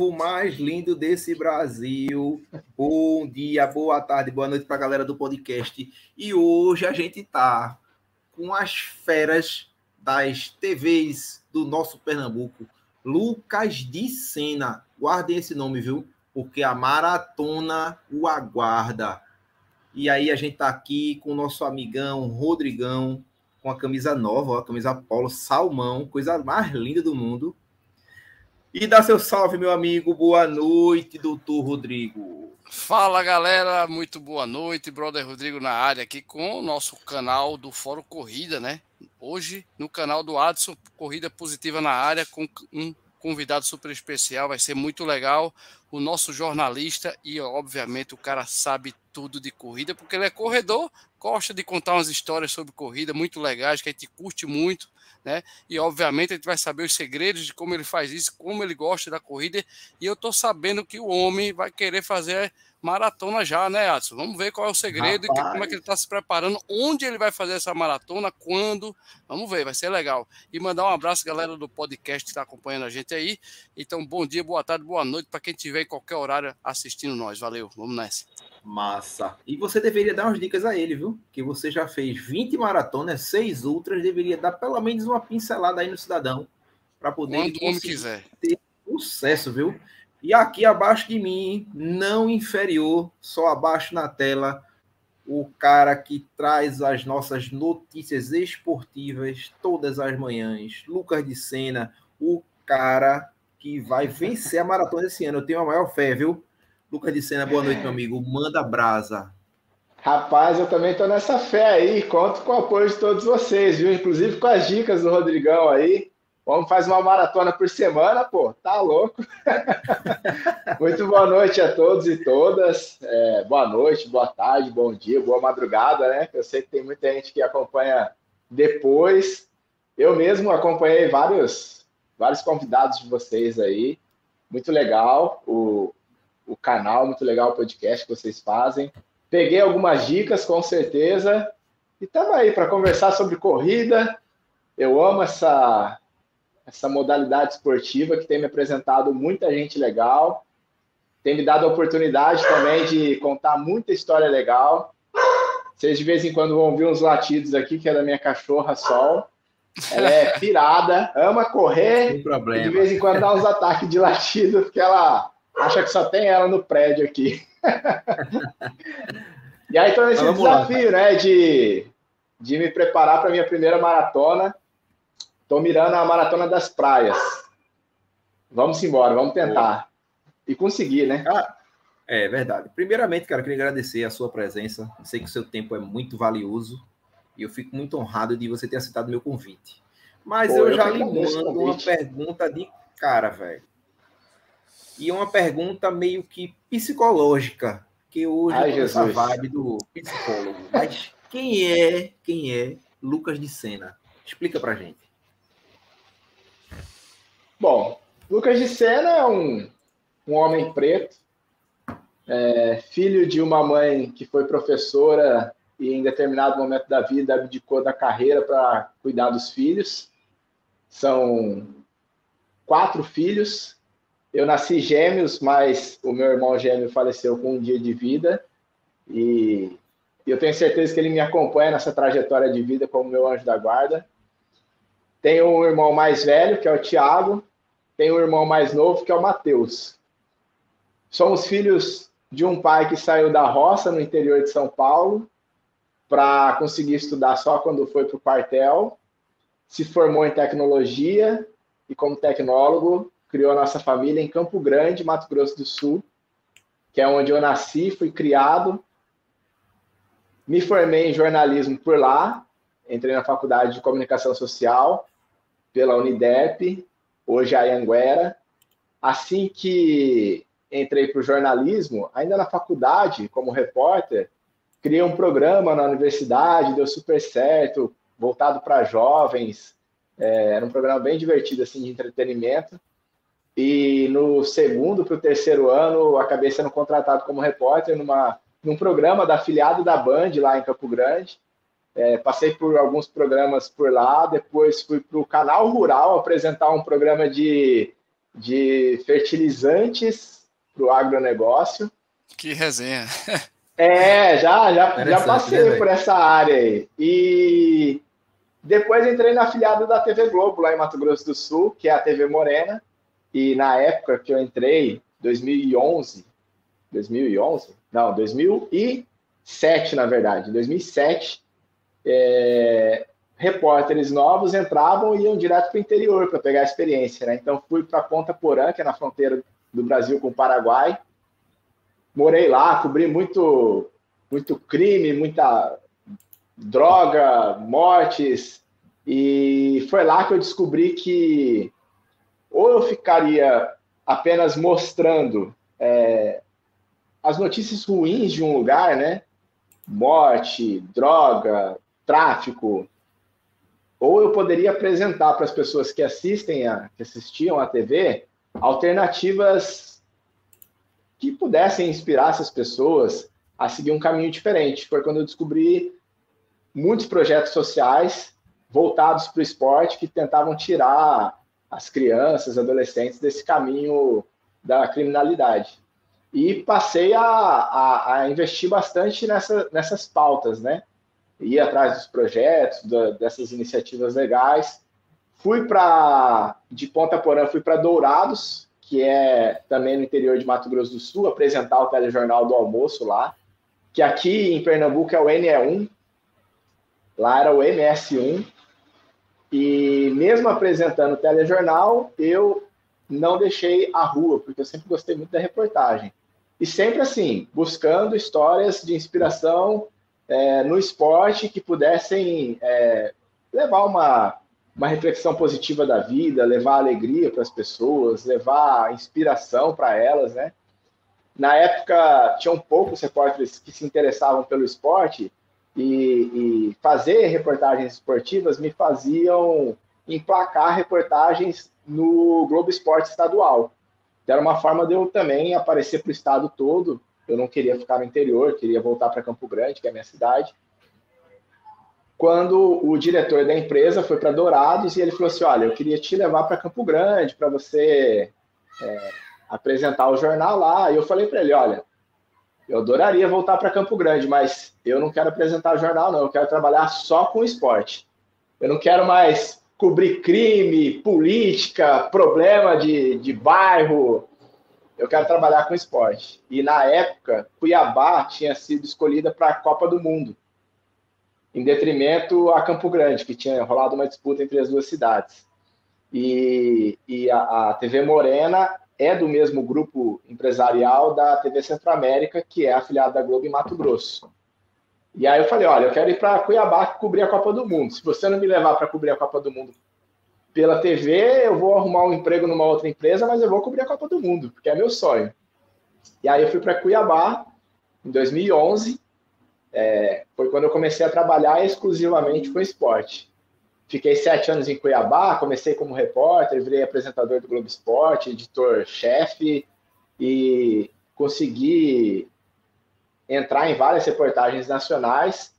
povo mais lindo desse Brasil. Bom dia, boa tarde, boa noite para a galera do podcast. E hoje a gente tá com as feras das TVs do nosso Pernambuco. Lucas de Sena. Guardem esse nome, viu? Porque a maratona o aguarda. E aí a gente tá aqui com o nosso amigão Rodrigão, com a camisa nova, a camisa polo salmão, coisa mais linda do mundo. E dá seu salve, meu amigo. Boa noite, doutor Rodrigo. Fala, galera. Muito boa noite. Brother Rodrigo na área aqui com o nosso canal do Fórum Corrida, né? Hoje, no canal do Adson, Corrida Positiva na área, com um convidado super especial. Vai ser muito legal. O nosso jornalista e, obviamente, o cara sabe tudo de corrida, porque ele é corredor, gosta de contar umas histórias sobre corrida muito legais, que a gente curte muito né? E obviamente a gente vai saber os segredos de como ele faz isso, como ele gosta da corrida. E eu tô sabendo que o homem vai querer fazer maratona já, né, Adson? Vamos ver qual é o segredo Rapaz. e como é que ele está se preparando, onde ele vai fazer essa maratona, quando. Vamos ver, vai ser legal. E mandar um abraço, galera do podcast que está acompanhando a gente aí. Então, bom dia, boa tarde, boa noite para quem estiver em qualquer horário assistindo nós. Valeu, vamos nessa. Massa. E você deveria dar umas dicas a ele, viu? Que você já fez 20 maratonas, 6 ultras, deveria dar pelo menos uma pincelada aí no cidadão para poder Quando o homem quiser. ter sucesso, viu? E aqui abaixo de mim, não inferior, só abaixo na tela, o cara que traz as nossas notícias esportivas todas as manhãs, Lucas de Sena, o cara que vai vencer a maratona esse ano. Eu tenho a maior fé, viu? Lucas de Sena, boa noite, meu amigo. Manda brasa. Rapaz, eu também estou nessa fé aí. Conto com o apoio de todos vocês, viu? Inclusive com as dicas do Rodrigão aí. Vamos fazer uma maratona por semana, pô. Tá louco. Muito boa noite a todos e todas. É, boa noite, boa tarde, bom dia, boa madrugada, né? Eu sei que tem muita gente que acompanha depois. Eu mesmo acompanhei vários, vários convidados de vocês aí. Muito legal. O, o canal, muito legal o podcast que vocês fazem. Peguei algumas dicas, com certeza. E estamos aí para conversar sobre corrida. Eu amo essa, essa modalidade esportiva que tem me apresentado muita gente legal. Tem me dado a oportunidade também de contar muita história legal. Vocês de vez em quando vão ouvir uns latidos aqui, que é da minha cachorra Sol. Ela é pirada, ama correr. Sem problema. De vez em quando dá uns ataques de latido, porque ela acha que só tem ela no prédio aqui. e aí estou nesse desafio, lá, né, de, de me preparar para minha primeira maratona. Estou mirando a maratona das praias. Vamos embora, vamos tentar. E conseguir, né? Ah, é verdade. Primeiramente, cara, queria agradecer a sua presença. Eu sei que o seu tempo é muito valioso e eu fico muito honrado de você ter aceitado meu convite. Mas Pô, eu, eu já lhe mando uma pergunta de cara, velho. E uma pergunta meio que psicológica, que hoje Ai, é essa vibe do psicólogo. Mas quem é, quem é Lucas de Sena? Explica pra gente. Bom, Lucas de Sena é um, um homem preto, é, filho de uma mãe que foi professora e em determinado momento da vida abdicou da carreira para cuidar dos filhos. São quatro filhos, eu nasci gêmeos, mas o meu irmão gêmeo faleceu com um dia de vida. E eu tenho certeza que ele me acompanha nessa trajetória de vida como meu anjo da guarda. Tenho um irmão mais velho, que é o Tiago. Tenho um irmão mais novo, que é o Matheus. Somos filhos de um pai que saiu da roça no interior de São Paulo para conseguir estudar só quando foi para o quartel. Se formou em tecnologia e, como tecnólogo, criou a nossa família em Campo Grande, Mato Grosso do Sul, que é onde eu nasci, fui criado. Me formei em jornalismo por lá, entrei na faculdade de comunicação social pela Unidep, hoje a Anguera. Assim que entrei para o jornalismo, ainda na faculdade, como repórter, criei um programa na universidade, deu super certo, voltado para jovens. É, era um programa bem divertido assim de entretenimento. E no segundo para o terceiro ano, acabei sendo contratado como repórter numa, num programa da afiliado da Band lá em Campo Grande. É, passei por alguns programas por lá, depois fui para o Canal Rural apresentar um programa de de fertilizantes para o agronegócio. Que resenha. É, já, já, já passei né, por essa área aí. E depois entrei na afiliada da TV Globo, lá em Mato Grosso do Sul, que é a TV Morena. E na época que eu entrei, 2011, 2011? Não, 2007, na verdade. 2007, é, repórteres novos entravam e iam direto para o interior para pegar a experiência. Né? Então, fui para Ponta Porã, que é na fronteira do Brasil com o Paraguai. Morei lá, cobri muito, muito crime, muita droga, mortes. E foi lá que eu descobri que ou eu ficaria apenas mostrando é, as notícias ruins de um lugar, né? Morte, droga, tráfico, ou eu poderia apresentar para as pessoas que assistem, a, que assistiam à TV, alternativas que pudessem inspirar essas pessoas a seguir um caminho diferente. Foi quando eu descobri muitos projetos sociais voltados para o esporte que tentavam tirar as crianças, adolescentes desse caminho da criminalidade. E passei a, a, a investir bastante nessa, nessas pautas, né? Ir atrás dos projetos, da, dessas iniciativas legais. Fui para, de Ponta Porã, fui para Dourados, que é também no interior de Mato Grosso do Sul, apresentar o telejornal do almoço lá, que aqui em Pernambuco é o NE1, lá era o MS1, e mesmo apresentando o telejornal, eu não deixei a rua, porque eu sempre gostei muito da reportagem. E sempre assim, buscando histórias de inspiração é, no esporte que pudessem é, levar uma, uma reflexão positiva da vida, levar alegria para as pessoas, levar inspiração para elas, né? Na época, tinham poucos repórteres que se interessavam pelo esporte e, e fazer reportagens esportivas me faziam emplacar reportagens no Globo Esporte Estadual. Era uma forma de eu também aparecer para o estado todo eu não queria ficar no interior, queria voltar para Campo Grande, que é a minha cidade. Quando o diretor da empresa foi para Dourados e ele falou assim: Olha, eu queria te levar para Campo Grande para você é, apresentar o jornal lá. E eu falei para ele: Olha, eu adoraria voltar para Campo Grande, mas eu não quero apresentar o jornal, não. Eu quero trabalhar só com esporte. Eu não quero mais cobrir crime, política, problema de, de bairro, eu quero trabalhar com esporte. E na época, Cuiabá tinha sido escolhida para a Copa do Mundo, em detrimento a Campo Grande, que tinha rolado uma disputa entre as duas cidades. E, e a, a TV Morena é do mesmo grupo empresarial da TV Centro-América, que é afiliada da Globo em Mato Grosso. E aí eu falei, olha, eu quero ir para Cuiabá cobrir a Copa do Mundo. Se você não me levar para cobrir a Copa do Mundo pela TV, eu vou arrumar um emprego numa outra empresa, mas eu vou cobrir a Copa do Mundo, porque é meu sonho. E aí eu fui para Cuiabá em 2011. É, foi quando eu comecei a trabalhar exclusivamente com esporte. Fiquei sete anos em Cuiabá, comecei como repórter, virei apresentador do Globo Esporte, editor-chefe e consegui entrar em várias reportagens nacionais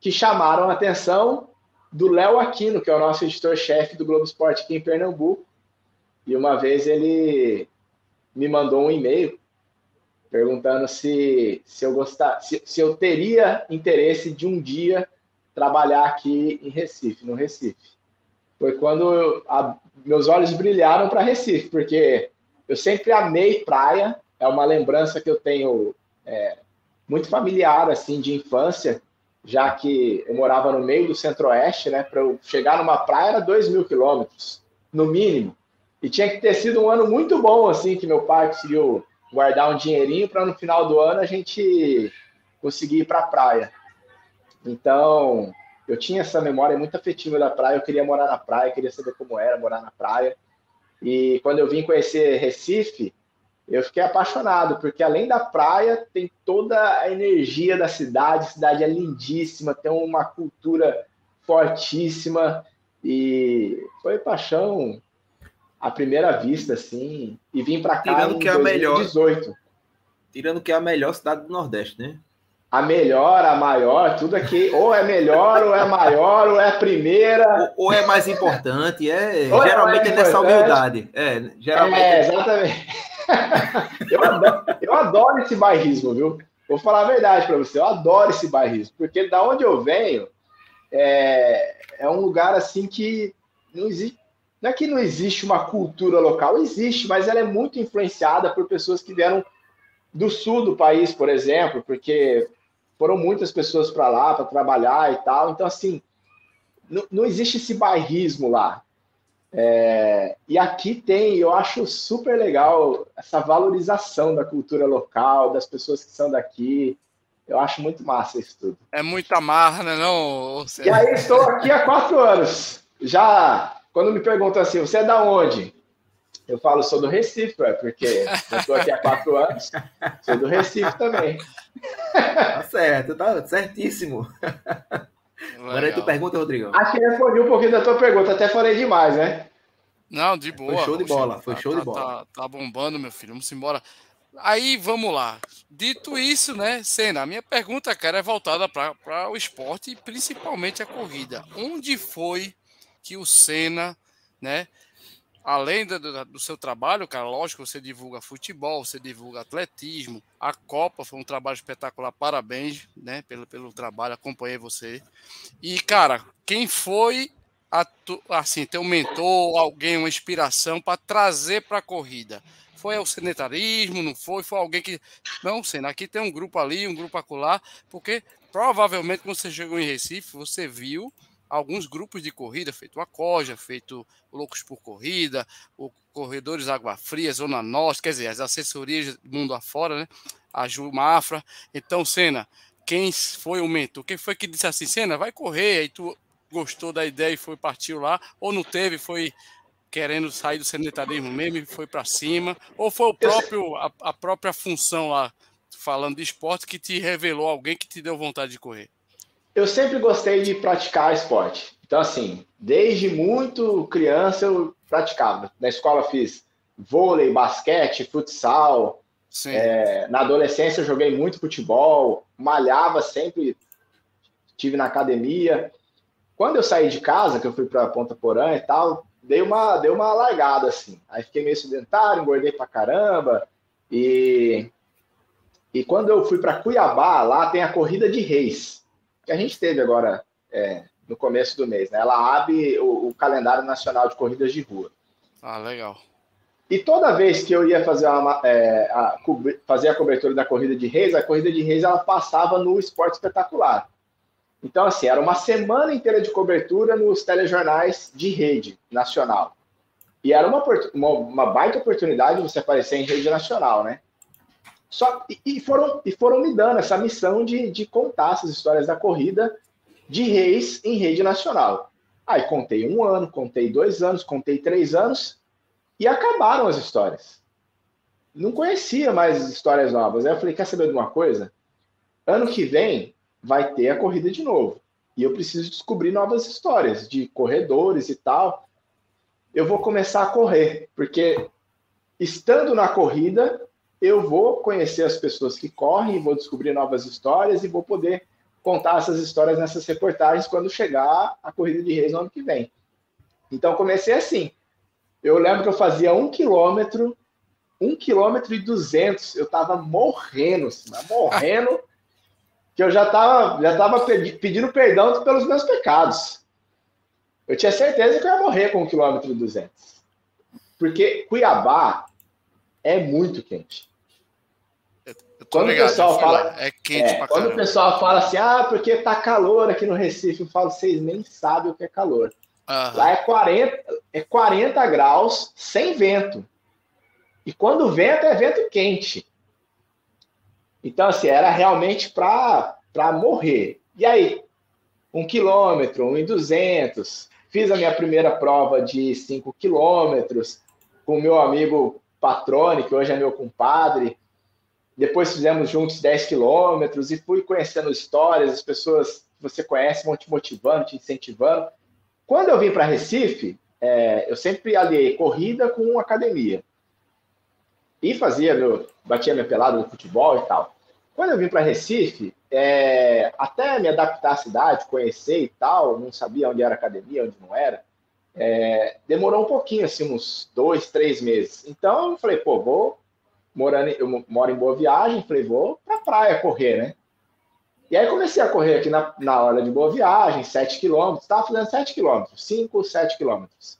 que chamaram a atenção do Léo Aquino, que é o nosso editor-chefe do Globo Esporte aqui em Pernambuco. E uma vez ele me mandou um e-mail perguntando se, se eu gostar, se, se eu teria interesse de um dia trabalhar aqui em Recife, no Recife. Foi quando eu, a, meus olhos brilharam para Recife, porque eu sempre amei praia, é uma lembrança que eu tenho é, muito familiar assim de infância já que eu morava no meio do centro-oeste, né? Para eu chegar numa praia era 2 mil quilômetros, no mínimo. E tinha que ter sido um ano muito bom, assim, que meu pai conseguiu guardar um dinheirinho para no final do ano a gente conseguir ir para a praia. Então, eu tinha essa memória muito afetiva da praia, eu queria morar na praia, queria saber como era morar na praia. E quando eu vim conhecer Recife, eu fiquei apaixonado, porque além da praia, tem toda a energia da cidade, a cidade é lindíssima, tem uma cultura fortíssima, e foi paixão à primeira vista, assim, e vim para cá Tirando em que é a 2018. Melhor, tirando que é a melhor cidade do Nordeste, né? A melhor, a maior, tudo aqui, ou é melhor, ou é maior, ou é a primeira. Ou, ou é mais importante, é, ou geralmente é, é nessa humildade. É, geralmente. É, exatamente. eu, adoro, eu adoro esse bairrismo, viu? Vou falar a verdade para você, eu adoro esse bairrismo, porque da onde eu venho é, é um lugar assim que não existe. Não é que não existe uma cultura local, existe, mas ela é muito influenciada por pessoas que vieram do sul do país, por exemplo, porque foram muitas pessoas para lá para trabalhar e tal. Então, assim, não, não existe esse bairrismo lá. É, e aqui tem, eu acho super legal essa valorização da cultura local, das pessoas que são daqui. Eu acho muito massa isso tudo. É muita marra, né, não? E aí estou aqui há quatro anos. Já, quando me perguntam assim, você é da onde? Eu falo, sou do Recife, porque eu estou aqui há quatro anos, sou do Recife também. Tá certo, tá certíssimo. Agora aí tu pergunta, Rodrigo. Acho que respondi um pouquinho da tua pergunta, até falei demais, né? Não, de boa. Foi show de bola, foi tá, show tá, de bola. Tá, tá, bombando, meu filho. Vamos embora. Aí, vamos lá. Dito isso, né, Senna, a minha pergunta, cara, é voltada para o esporte e principalmente a corrida. Onde foi que o Senna, né, além do, do, seu trabalho, cara, lógico, você divulga futebol, você divulga atletismo, a Copa foi um trabalho espetacular, parabéns, né, pelo, pelo trabalho, acompanhei você. E, cara, quem foi, a, assim, teu mentor, alguém, uma inspiração para trazer para a corrida? Foi o sedentarismo, não foi? Foi alguém que. Não, Senna, aqui tem um grupo ali, um grupo acolá, porque provavelmente quando você chegou em Recife, você viu alguns grupos de corrida, feito a Coja, feito Loucos por Corrida, o Corredores Água Fria, Zona Norte, quer dizer, as assessorias do mundo afora, né? A Ju Mafra. Então, Senna, quem foi o mentor? Quem foi que disse assim, Senna, vai correr, aí tu gostou da ideia e foi partiu lá, ou não teve, foi querendo sair do sedentarismo mesmo e foi para cima, ou foi o próprio a, a própria função lá, falando de esporte, que te revelou alguém que te deu vontade de correr? Eu sempre gostei de praticar esporte. Então, assim, desde muito criança eu praticava. Na escola fiz vôlei, basquete, futsal. É, na adolescência eu joguei muito futebol, malhava sempre, tive na academia. Quando eu saí de casa, que eu fui para Ponta Porã e tal, dei uma, dei uma largada assim. Aí fiquei meio sedentário, engordei pra caramba. E, e quando eu fui para Cuiabá, lá tem a corrida de reis que a gente teve agora é, no começo do mês. Né? Ela abre o, o, calendário nacional de corridas de rua. Ah, legal. E toda vez que eu ia fazer, uma, é, a, fazer a cobertura da corrida de reis, a corrida de reis ela passava no esporte espetacular. Então, assim, era uma semana inteira de cobertura nos telejornais de rede nacional. E era uma, uma, uma baita oportunidade você aparecer em rede nacional, né? Só, e, foram, e foram me dando essa missão de, de contar essas histórias da corrida de reis em rede nacional. Aí contei um ano, contei dois anos, contei três anos e acabaram as histórias. Não conhecia mais histórias novas. Aí eu falei: quer saber de uma coisa? Ano que vem vai ter a corrida de novo. E eu preciso descobrir novas histórias de corredores e tal. Eu vou começar a correr, porque estando na corrida, eu vou conhecer as pessoas que correm, vou descobrir novas histórias e vou poder contar essas histórias nessas reportagens quando chegar a corrida de reis no ano que vem. Então comecei assim. Eu lembro que eu fazia um quilômetro, um quilômetro e duzentos. Eu estava morrendo, assim, morrendo, que eu já estava já tava pedindo perdão pelos meus pecados. Eu tinha certeza que eu ia morrer com um quilômetro e duzentos. Porque Cuiabá é muito quente quando ligado, o pessoal fala. É quente é, Quando o pessoal fala assim, ah, porque tá calor aqui no Recife, eu falo, vocês nem sabem o que é calor. Uhum. Lá é 40, é 40 graus sem vento. E quando venta, é vento quente. Então, assim, era realmente para morrer. E aí, um quilômetro, um e duzentos. Fiz a minha primeira prova de cinco quilômetros com o meu amigo Patrone, que hoje é meu compadre. Depois fizemos juntos 10 quilômetros e fui conhecendo histórias, as pessoas que você conhece vão te motivando, te incentivando. Quando eu vim para Recife, é, eu sempre aliei corrida com academia. E fazia, meu, batia minha pelada no futebol e tal. Quando eu vim para Recife, é, até me adaptar à cidade, conhecer e tal, não sabia onde era academia, onde não era, é, demorou um pouquinho, assim, uns dois, três meses. Então eu falei, pô, vou morando, eu moro em Boa Viagem, falei, vou pra praia correr, né? E aí comecei a correr aqui na, na hora de Boa Viagem, 7 quilômetros, estava fazendo 7 quilômetros, 5, 7 quilômetros.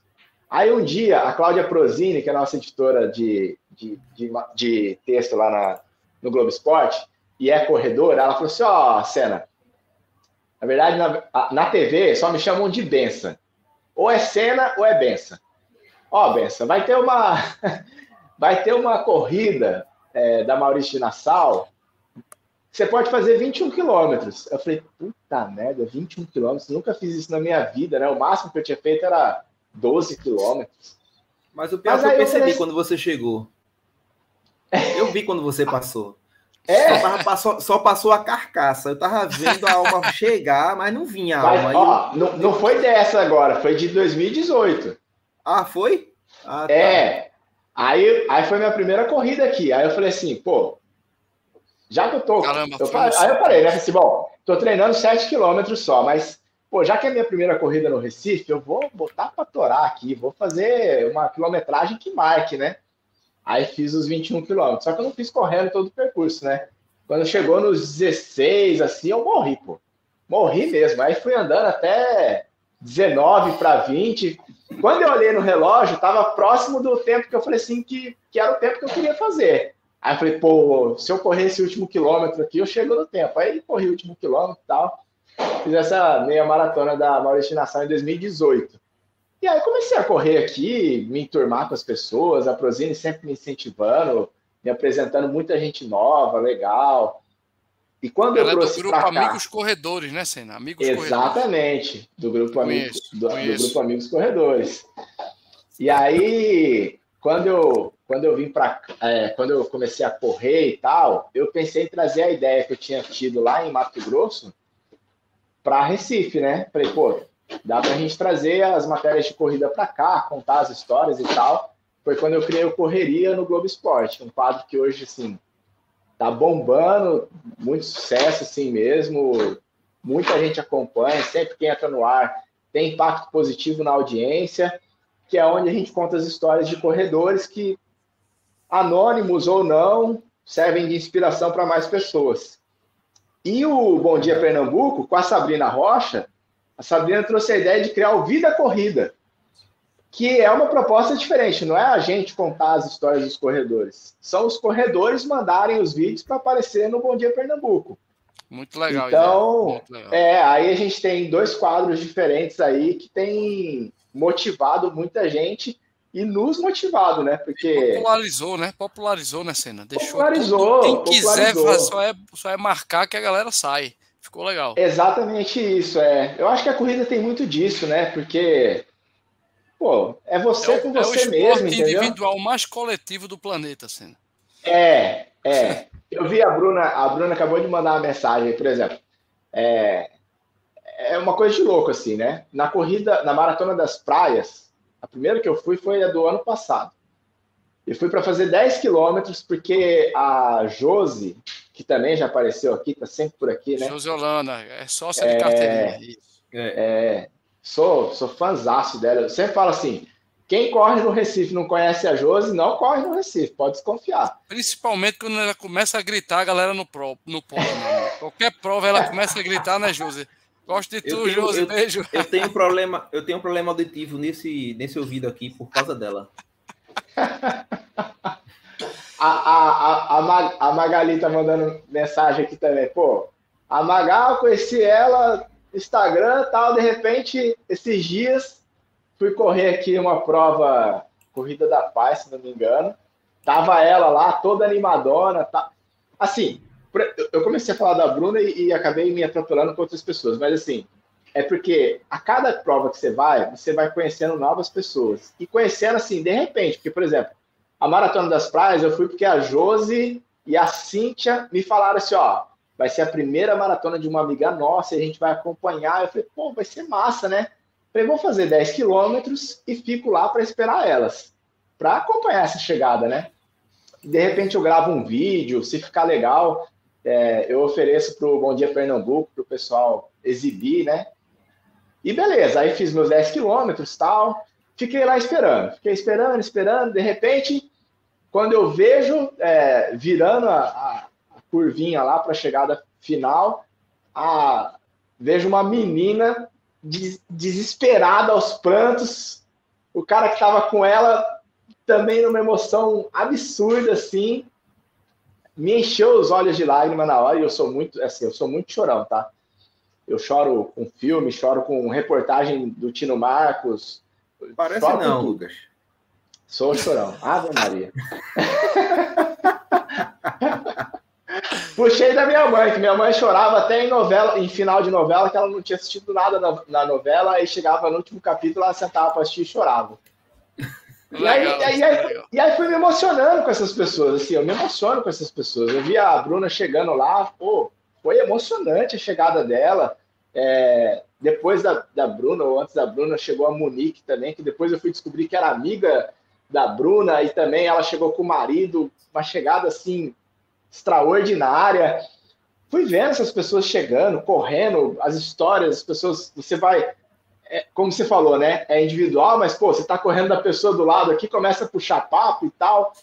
Aí um dia, a Cláudia Prozini, que é a nossa editora de, de, de, de texto lá na, no Globo Esporte, e é corredora, ela falou assim, ó, oh, Senna, na verdade, na, na TV só me chamam de Benção. Ou é Senna ou é Benção. Ó, oh, Benção, vai ter uma vai ter uma corrida é, da Maurício Nassau você pode fazer 21 quilômetros. Eu falei, puta merda, 21 quilômetros, nunca fiz isso na minha vida, né? O máximo que eu tinha feito era 12 quilômetros. Mas o pior Mas que eu percebi eu falei... quando você chegou. Eu vi quando você passou. É? Só, passou, só passou a carcaça. Eu tava vendo a alma chegar, mas não vinha a alma. Ó, eu... não, não foi dessa agora, foi de 2018. Ah, foi? Ah, tá. Aí, aí foi minha primeira corrida aqui. Aí eu falei assim, pô, já que eu tô. Caramba, eu, aí eu parei, né? Assim, bom, tô treinando 7 km só, mas, pô, já que é minha primeira corrida no Recife, eu vou botar para torar aqui, vou fazer uma quilometragem que marque, né? Aí fiz os 21 km. Só que eu não fiz correndo todo o percurso, né? Quando chegou nos 16, assim, eu morri, pô. Morri mesmo. Aí fui andando até 19 para 20. Quando eu olhei no relógio, estava próximo do tempo que eu falei assim que, que era o tempo que eu queria fazer. Aí eu falei, pô, se eu correr esse último quilômetro aqui, eu chego no tempo. Aí corri o último quilômetro e tal. Fiz essa meia maratona da Maurício Nação em 2018. E aí comecei a correr aqui, me enturmar com as pessoas, a Prozine sempre me incentivando, me apresentando muita gente nova, legal. E quando Ela eu trouxe é do grupo Amigos Corredores, né, Senna? Amigos Exatamente, Corredores. do grupo, Amigos, do, do grupo Amigos Corredores. E aí, quando eu quando eu vim para é, quando eu comecei a correr e tal, eu pensei em trazer a ideia que eu tinha tido lá em Mato Grosso para Recife, né? Falei, pô, dá para a gente trazer as matérias de corrida para cá, contar as histórias e tal. Foi quando eu criei o Correria no Globo Esporte, um quadro que hoje assim tá bombando, muito sucesso assim mesmo. Muita gente acompanha, sempre quem entra no ar tem impacto positivo na audiência, que é onde a gente conta as histórias de corredores que anônimos ou não, servem de inspiração para mais pessoas. E o Bom Dia Pernambuco, com a Sabrina Rocha, a Sabrina trouxe a ideia de criar o Vida Corrida, que é uma proposta diferente, não é a gente contar as histórias dos corredores, são os corredores mandarem os vídeos para aparecer no Bom Dia Pernambuco. Muito legal. Então, Muito legal. é, aí a gente tem dois quadros diferentes aí que tem motivado muita gente e nos motivado, né? Porque. Popularizou, né? Popularizou, né, cena? Deixou popularizou. Quem quiser só é, só é marcar que a galera sai. Ficou legal. Exatamente isso, é. Eu acho que a corrida tem muito disso, né? Porque. Pô, é você é com você é o mesmo, entendeu? individual mais coletivo do planeta, cena. É, é. Eu vi a Bruna, a Bruna acabou de mandar uma mensagem, por exemplo. É, é uma coisa de louco, assim, né? Na corrida, na maratona das praias, a primeira que eu fui foi a do ano passado. E fui para fazer 10 quilômetros, porque a Josi, que também já apareceu aqui, tá sempre por aqui, né? Josi Holanda, é sócia de é, carteirinha. É, é, sou, sou fãzaço dela. Eu sempre falo assim, quem corre no Recife não conhece a Josi, não corre no Recife, pode desconfiar. Principalmente quando ela começa a gritar, a galera no, pro, no polo. Né? Qualquer prova ela começa a gritar, né, Josi? Gosto de tu, Josi, beijo. Eu tenho um problema, eu tenho um problema auditivo nesse, nesse ouvido aqui por causa dela. a, a, a, a, Magali tá mandando mensagem aqui também. Pô, a Magal, conheci ela Instagram tal, de repente, esses dias, fui correr aqui uma prova, Corrida da Paz, se não me engano. Tava ela lá, toda animadona. Tá... Assim, eu comecei a falar da Bruna e, e, acabei me atropelando com outras pessoas, mas assim, é porque a cada prova que você vai, você vai conhecendo novas pessoas. E conhecendo assim, de repente, porque, por exemplo, a Maratona das Praias, eu fui porque a Josi e a Cíntia me falaram assim: ó, vai ser a primeira maratona de uma amiga nossa, a gente vai acompanhar. Eu falei, pô, vai ser massa, né? Eu falei, vou fazer 10 quilômetros e fico lá para esperar elas, para acompanhar essa chegada, né? De repente eu gravo um vídeo, se ficar legal. é, eu ofereço para o Bom Dia Pernambuco, para o pessoal exibir, né? E beleza, aí fiz meus 10 quilômetros tal, fiquei lá esperando, fiquei esperando, esperando, de repente, quando eu vejo é, virando a, a, curvinha lá para a chegada final, a, vejo uma menina des, desesperada aos prantos, o cara que estava com ela também numa emoção absurda assim, me encheu os olhos de lágrima na hora e eu sou muito, assim, eu sou muito chorão, tá? Eu choro com filme, choro com reportagem do Tino Marcos. Parece não, Lucas. Sou chorão. Ave Maria. Puxei da minha mãe, que minha mãe chorava até em novela, em final de novela, que ela não tinha assistido nada na, na novela, e chegava no último capítulo, ela sentava para assistir e chorava. E aí, legal, e, aí, e aí fui me emocionando com essas pessoas, assim, eu me emociono com essas pessoas. Eu vi a Bruna chegando lá, pô, foi emocionante a chegada dela. É, depois da, da Bruna, ou antes da Bruna, chegou a Monique também, que depois eu fui descobrir que era amiga da Bruna, e também ela chegou com o marido, uma chegada assim extraordinária. Fui vendo essas pessoas chegando, correndo, as histórias, as pessoas, você vai é, como você falou, né? É individual, mas pô, você tá correndo da pessoa do lado aqui, começa a puxar papo e tal.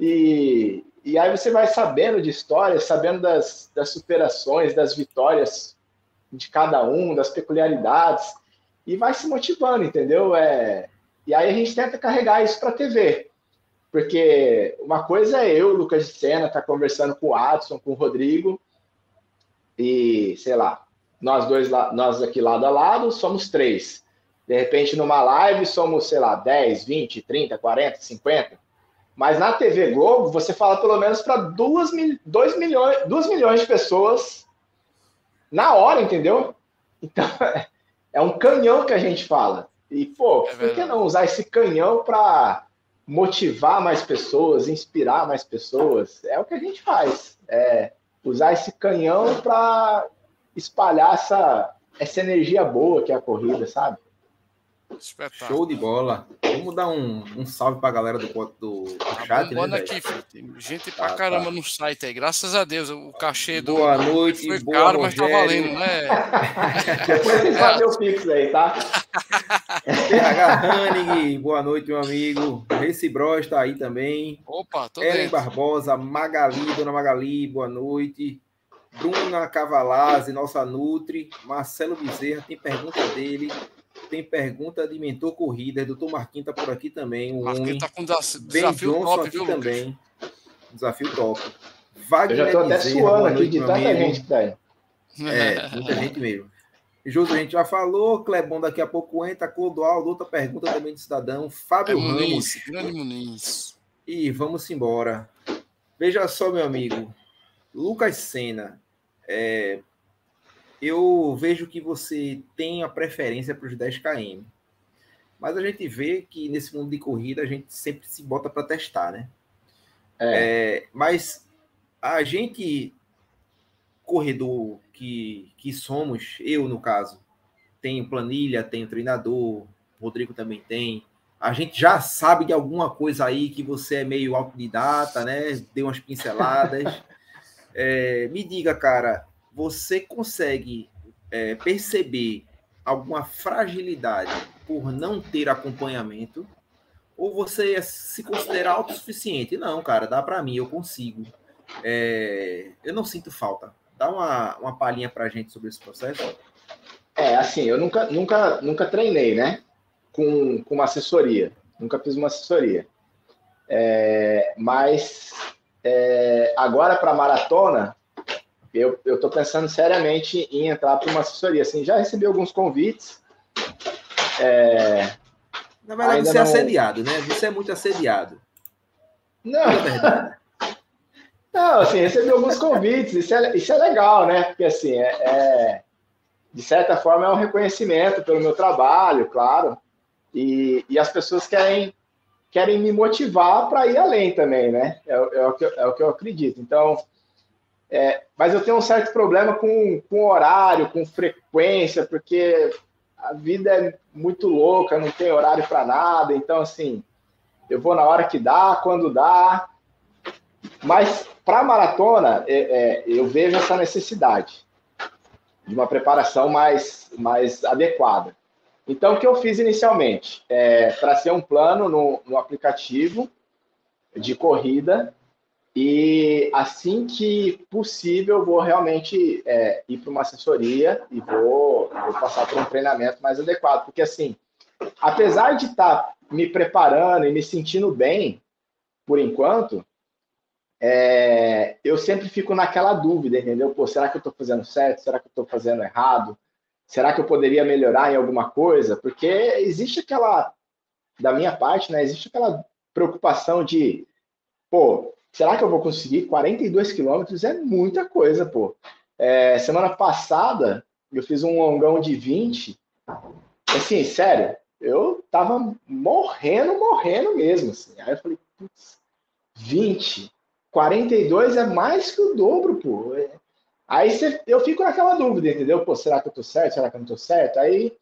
E, e aí você vai sabendo de histórias, sabendo das, das superações, das vitórias de cada um, das peculiaridades, e vai se motivando, entendeu? É, e aí a gente tenta carregar isso para a TV. Porque uma coisa é eu, Lucas de Sena, tá conversando com o Adson, com o Rodrigo, e sei lá, nós dois, nós aqui lado a lado, somos três. De repente, numa live, somos, sei lá, 10, 20, 30, 40, 50. Mas na TV Globo, você fala pelo menos para 2 milhões, 2 milhões de pessoas na hora, entendeu? Então, é um canhão que a gente fala. E, pô, é por que não usar esse canhão para motivar mais pessoas, inspirar mais pessoas? É o que a gente faz. É usar esse canhão para espalhar essa, essa energia boa que é a corrida, sabe? Show de bola. Vamos dar um, um salve pra galera do, do, do tá chat, né? aqui, filho. Tem gente pra tá, caramba tá. no site aí. Graças a Deus, o cachê do. Boa noite, foi boa caro, mas tá valendo, né? Depois vocês fazem o pix aí, tá? PH Hanning, boa noite, meu amigo. Reci Bros tá aí também. Opa, tô Ellen dentro. Barbosa, Magali, dona Magali, boa noite. Bruna Cavalazzi, nossa Nutri, Marcelo Bezerra, tem pergunta dele, tem pergunta de mentor corrida, doutor Marquinhos está por aqui também, um Marquinhos está com desafio ben top, aqui viu, também, desafio top. Wagner Eu já estou até suando aqui de tanta amigo. gente que tá aí. É, muita gente mesmo. Júlio, a gente já falou, Clebão daqui a pouco entra, Clodoaldo, outra pergunta também de cidadão, Fábio é Muniz, Ramos. Grande Muniz. E vamos embora. Veja só, meu amigo, Lucas Senna, é, eu vejo que você tem a preferência para os 10 km. Mas a gente vê que nesse mundo de corrida a gente sempre se bota para testar, né? É. É, mas a gente, corredor que, que somos, eu no caso, tenho planilha, tenho treinador, Rodrigo também tem. A gente já sabe de alguma coisa aí que você é meio autodidata, né? Deu umas pinceladas. É, me diga, cara, você consegue é, perceber alguma fragilidade por não ter acompanhamento? Ou você se considera autossuficiente? Não, cara, dá para mim, eu consigo. É, eu não sinto falta. Dá uma, uma palhinha para gente sobre esse processo. É, assim, eu nunca, nunca, nunca treinei, né? Com, com uma assessoria. Nunca fiz uma assessoria. É, mas é, agora para maratona, eu estou pensando seriamente em entrar para uma assessoria. Assim, já recebi alguns convites. É, Na verdade, você é não... é assediado, né? Você é muito assediado. Não, é verdade. Não, assim, recebi alguns convites. Isso é, isso é legal, né? Porque, assim, é, é, de certa forma, é um reconhecimento pelo meu trabalho, claro. E, e as pessoas querem querem me motivar para ir além também, né? É, é, o que, é o que eu acredito. Então, é, mas eu tenho um certo problema com, com horário, com frequência, porque a vida é muito louca, não tem horário para nada. Então, assim, eu vou na hora que dá, quando dá. Mas para a maratona, é, é, eu vejo essa necessidade de uma preparação mais, mais adequada. Então, o que eu fiz inicialmente? É, tracei um plano no, no aplicativo de corrida e assim que possível, vou realmente é, ir para uma assessoria e vou, vou, passar por um treinamento mais adequado. Porque, assim, apesar de estar tá me preparando e me sentindo bem, por enquanto, é, eu sempre fico naquela dúvida, entendeu? Pô, será que eu estou fazendo certo? Será que eu estou fazendo errado? Será que eu poderia melhorar em alguma coisa? Porque existe aquela, da minha parte, né? Existe aquela preocupação de, pô, será que eu vou conseguir? 42 quilômetros é muita coisa, pô. É, semana passada, eu fiz um longão de 20. Assim, sério, eu tava morrendo, morrendo mesmo. Assim. Aí eu falei, putz, 20. 42 é mais que o dobro, pô. Aí cê, eu fico naquela dúvida, entendeu? Pô, será que eu tô certo? Será que eu não tô certo? Aí,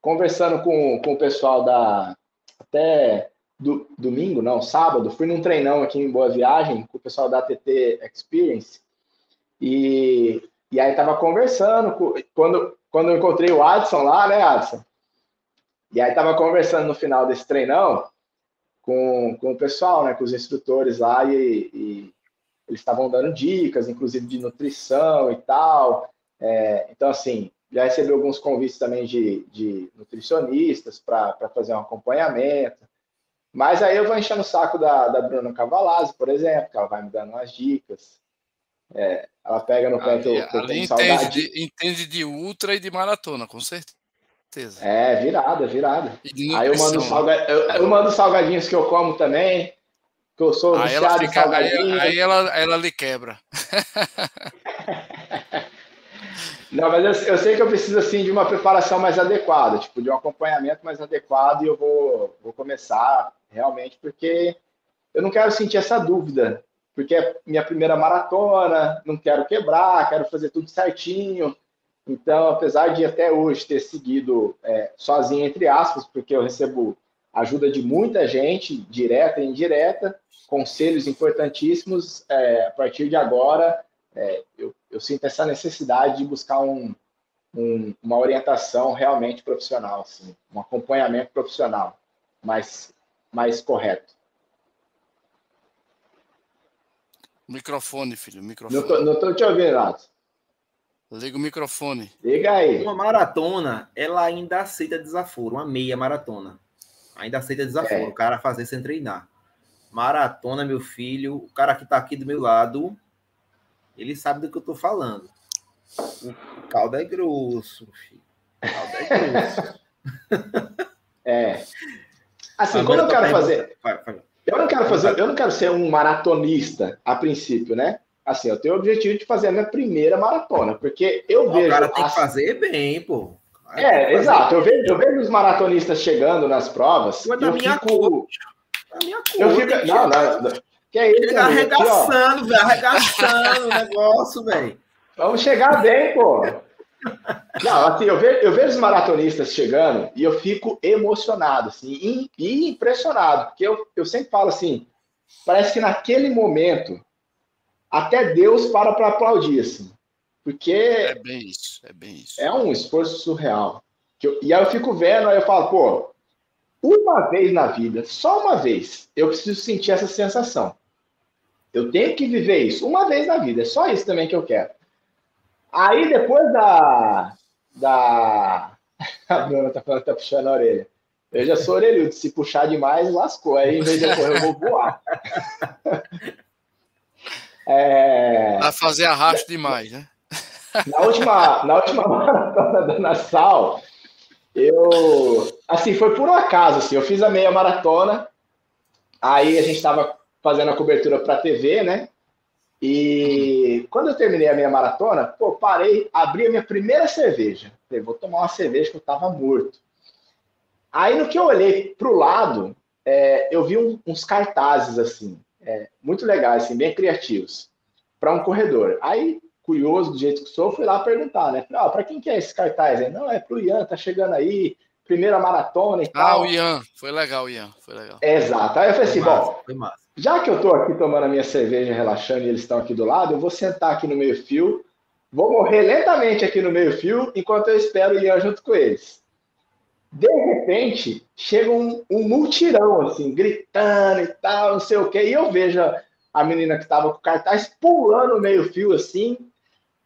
conversando com, com o pessoal da. Até do, domingo, não, sábado, fui num treinão aqui em Boa Viagem com o pessoal da TT Experience. E, e aí tava conversando, com, quando, quando eu encontrei o Adson lá, né, Adson? E aí tava conversando no final desse treinão com, com o pessoal, né, com os instrutores lá, e, e eles estavam dando dicas, inclusive de nutrição e tal. É, então, assim, já recebi alguns convites também de, de nutricionistas para fazer um acompanhamento. Mas aí eu vou enchendo o saco da, da Bruna Cavalazzi, por exemplo, que ela vai me dando umas dicas. É, ela pega no pé que eu, que eu tenho entende de, entende de ultra e de maratona, com certeza. É, virada, virada. Aí eu mando, salga, eu, eu mando salgadinhos que eu como também que eu sou aí ela fica, aí, aí, ela, ela lhe quebra. Não, mas eu, eu, sei que eu preciso assim de uma preparação mais adequada, tipo de um acompanhamento mais adequado e eu vou, vou começar realmente porque eu não quero sentir essa dúvida, porque é minha primeira maratona, não quero quebrar, quero fazer tudo certinho. Então, apesar de até hoje ter seguido é, sozinho entre aspas, porque eu recebo ajuda de muita gente, direta e indireta, conselhos importantíssimos. É, a partir de agora, é, eu, eu, sinto essa necessidade de buscar um, um, uma orientação realmente profissional, assim, um acompanhamento profissional mais, mais correto. Microfone, filho, microfone. Não estou te ouvindo, Renato. Liga o microfone. Liga aí. Uma maratona, ela ainda aceita desaforo, uma meia maratona. Ainda aceita desaforo, é. o cara fazer sem treinar. Maratona, meu filho, o cara que tá aqui do meu lado, ele sabe do que eu tô falando. O caldo é grosso, filho. O caldo é grosso. é. Assim, Agora quando eu quero fazer. Eu não quero fazer, eu não quero ser um maratonista a princípio, né? Assim, eu tenho o objetivo de fazer a minha primeira maratona, porque eu vejo. O cara tem as... que fazer bem, pô. É, exato. Eu vejo, eu vejo os maratonistas chegando nas provas. Mas da minha fico... cor. Da minha cor. Eu fico... Não, não, não. Que é isso, Chega arregaçando, velho. Arregaçando o negócio, velho. Vamos chegar bem, pô. Não, assim, eu vejo, eu vejo os maratonistas chegando e eu fico emocionado, assim, e, impressionado, porque eu, eu sempre falo assim, parece que naquele momento até Deus para para aplaudir, assim. Porque. É bem isso, é bem isso. É um esforço surreal. Eu, e aí eu fico vendo, aí eu falo, pô, uma vez na vida, só uma vez, eu preciso sentir essa sensação. Eu tenho que viver isso uma vez na vida, é só isso também que eu quero. Aí depois da. da... A Bruna tá falando que tá puxando a orelha. Eu já sou orelhudo, se puxar demais, lascou. Aí em vez de eu correr, eu vou voar. é... A fazer arrasto demais, né? Na última, na última maratona da Nassau, eu. Assim, foi por um acaso. Assim, eu fiz a meia maratona, aí a gente estava fazendo a cobertura para a TV, né? E quando eu terminei a minha maratona, pô, parei, abri a minha primeira cerveja. Falei, vou tomar uma cerveja que eu tava morto. Aí no que eu olhei para o lado, é, eu vi um, uns cartazes assim, é, muito legais, assim, bem criativos, para um corredor. Aí curioso do jeito que sou, fui lá perguntar, né? Ah, para quem que é esse cartaz aí? Não, é pro Ian, tá chegando aí, primeira maratona e ah, tal. Ah, o Ian, foi legal, Ian, foi legal. Exato. Aí eu falei assim, foi bom, foi massa. Já que eu estou aqui tomando a minha cerveja, relaxando e eles estão aqui do lado, eu vou sentar aqui no meio-fio, vou morrer lentamente aqui no meio-fio enquanto eu espero Ian junto com eles. De repente, chega um, um multirão, assim, gritando e tal, não sei o quê, e eu vejo a menina que estava com o cartaz pulando o meio-fio, assim,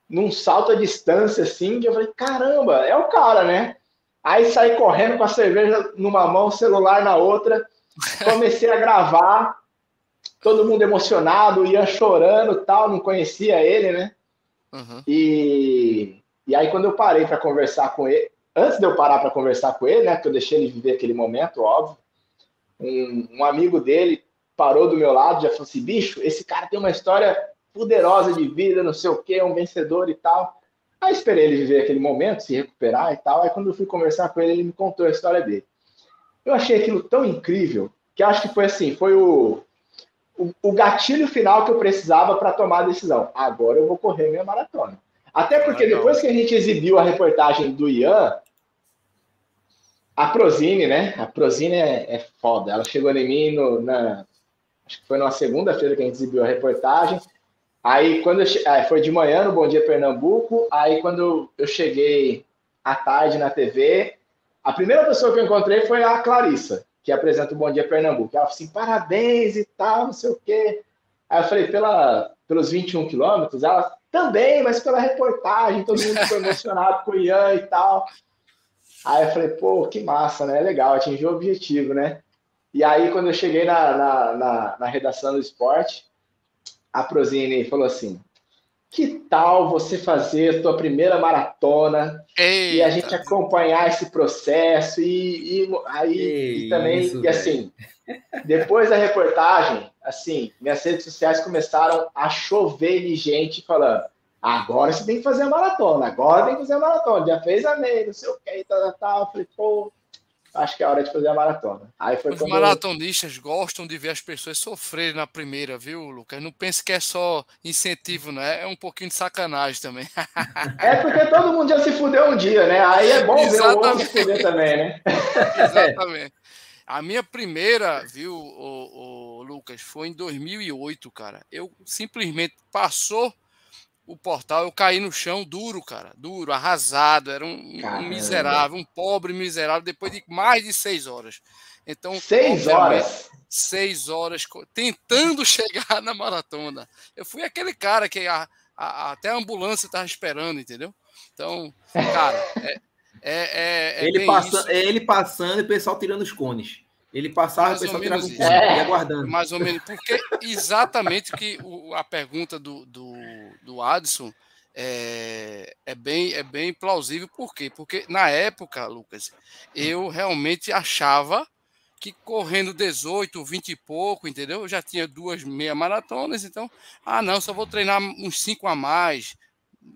num salto à distância, assim, que eu falei, caramba, é o cara, né? Aí saí correndo com a cerveja numa mão, celular na outra, comecei a gravar, todo mundo emocionado, ia chorando tal, não conhecia ele, né? Uhum. E, e aí, quando eu parei para conversar com ele, antes de eu parar para conversar com ele, né? Porque eu deixei ele viver aquele momento, óbvio, um, um amigo dele parou do meu lado, já falou assim: bicho, esse cara tem uma história poderosa de vida, não sei o quê, um vencedor e tal. Aí esperei ele viver aquele momento, se recuperar e tal. Aí quando eu fui conversar com ele, ele me contou a história dele. Eu achei aquilo tão incrível que acho que foi assim, foi o, o, o gatilho final que eu precisava para tomar a decisão. Agora eu vou correr minha maratona. Até porque ah, depois que a gente exibiu a reportagem do Ian, a Prozine, né? A Prozine é, é foda. Ela chegou em mim no, na, acho que foi numa segunda-feira que a gente exibiu a reportagem. Aí quando eu, foi de manhã no Bom Dia Pernambuco. Aí quando eu cheguei à tarde na TV, a primeira pessoa que eu encontrei foi a Clarissa que apresenta o Bom Dia Pernambuco. Ela falou assim, parabéns e tal, não sei o quê. Aí eu falei, Pela, pelos 21 quilômetros? Ela, também, mas pela reportagem, todo mundo ficou emocionado com o Ian e tal. Aí eu falei, pô, que massa, né? Legal, atingiu o objetivo, né? E aí, quando eu cheguei na, na, na, na redação do esporte, a Prozine falou assim: que tal você fazer a tua primeira maratona Eita. e a gente acompanhar esse processo e, e aí e também isso, e assim depois da reportagem assim minhas redes sociais começaram a chover de gente falando agora você tem que fazer a maratona agora tem que fazer a maratona já fez a meia não sei o que tal tal, tal. falei pô acho que é hora de fazer a maratona. Aí foi Os maratonistas gostam de ver as pessoas sofrerem na primeira, viu, Lucas? Não pense que é só incentivo, né? É um pouquinho de sacanagem também. É porque todo mundo já se fudeu um dia, né? Aí é bom Exatamente. ver o outro se fuder também, né? Exatamente. A minha primeira, viu, o, o Lucas, foi em 2008, cara. Eu simplesmente passou o portal, eu caí no chão duro, cara, duro, arrasado, era um, um, miserável, um pobre miserável, depois de mais de seis horas. Então, seis horas? Seis horas tentando chegar na maratona. Eu fui aquele cara que a, a, até a ambulância estava esperando, entendeu? Então, cara, é, é, é, ele, passa, ele passando e o pessoal tirando os cones. Ele passava, mais o pessoal tirava cone, é. aguardando. Mais ou menos, porque exatamente que o, a pergunta do, do, do Adson é, é, bem, é bem plausível. Por quê? Porque na época, Lucas, eu realmente achava que correndo 18, 20 e pouco, entendeu? Eu já tinha duas meia maratonas, então, ah, não, só vou treinar uns 5 a mais,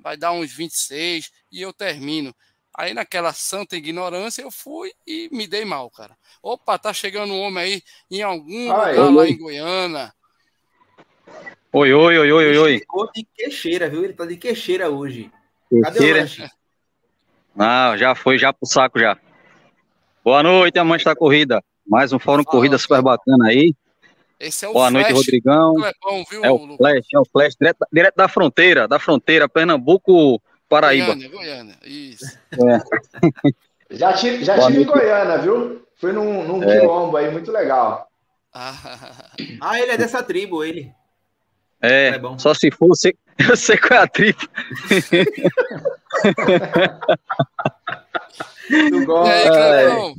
vai dar uns 26 e eu termino. Aí naquela santa ignorância eu fui e me dei mal, cara. Opa, tá chegando um homem aí em algum Ai, lugar lá em Goiânia. Oi, oi, oi, oi, oi, oi. Ficou de queixeira, viu? Ele tá de queixeira hoje. Cadê queixeira? Não, já foi, já pro saco já. Boa noite, amante da corrida. Mais um fórum Fala, corrida super bacana aí. Esse é o Boa Flash noite, Rodrigão. viu, é o Flash, é o Flash, direto, direto da fronteira, da fronteira, Pernambuco, Paraíba. Goiânia, Goiânia, isso. É. já tive, já tive em Goiânia, viu? Fui num, num é. quilombo aí, muito legal. Ah, ele é dessa tribo, ele. É, é só se for, você, eu sei qual é a tribo. tu gosta, é.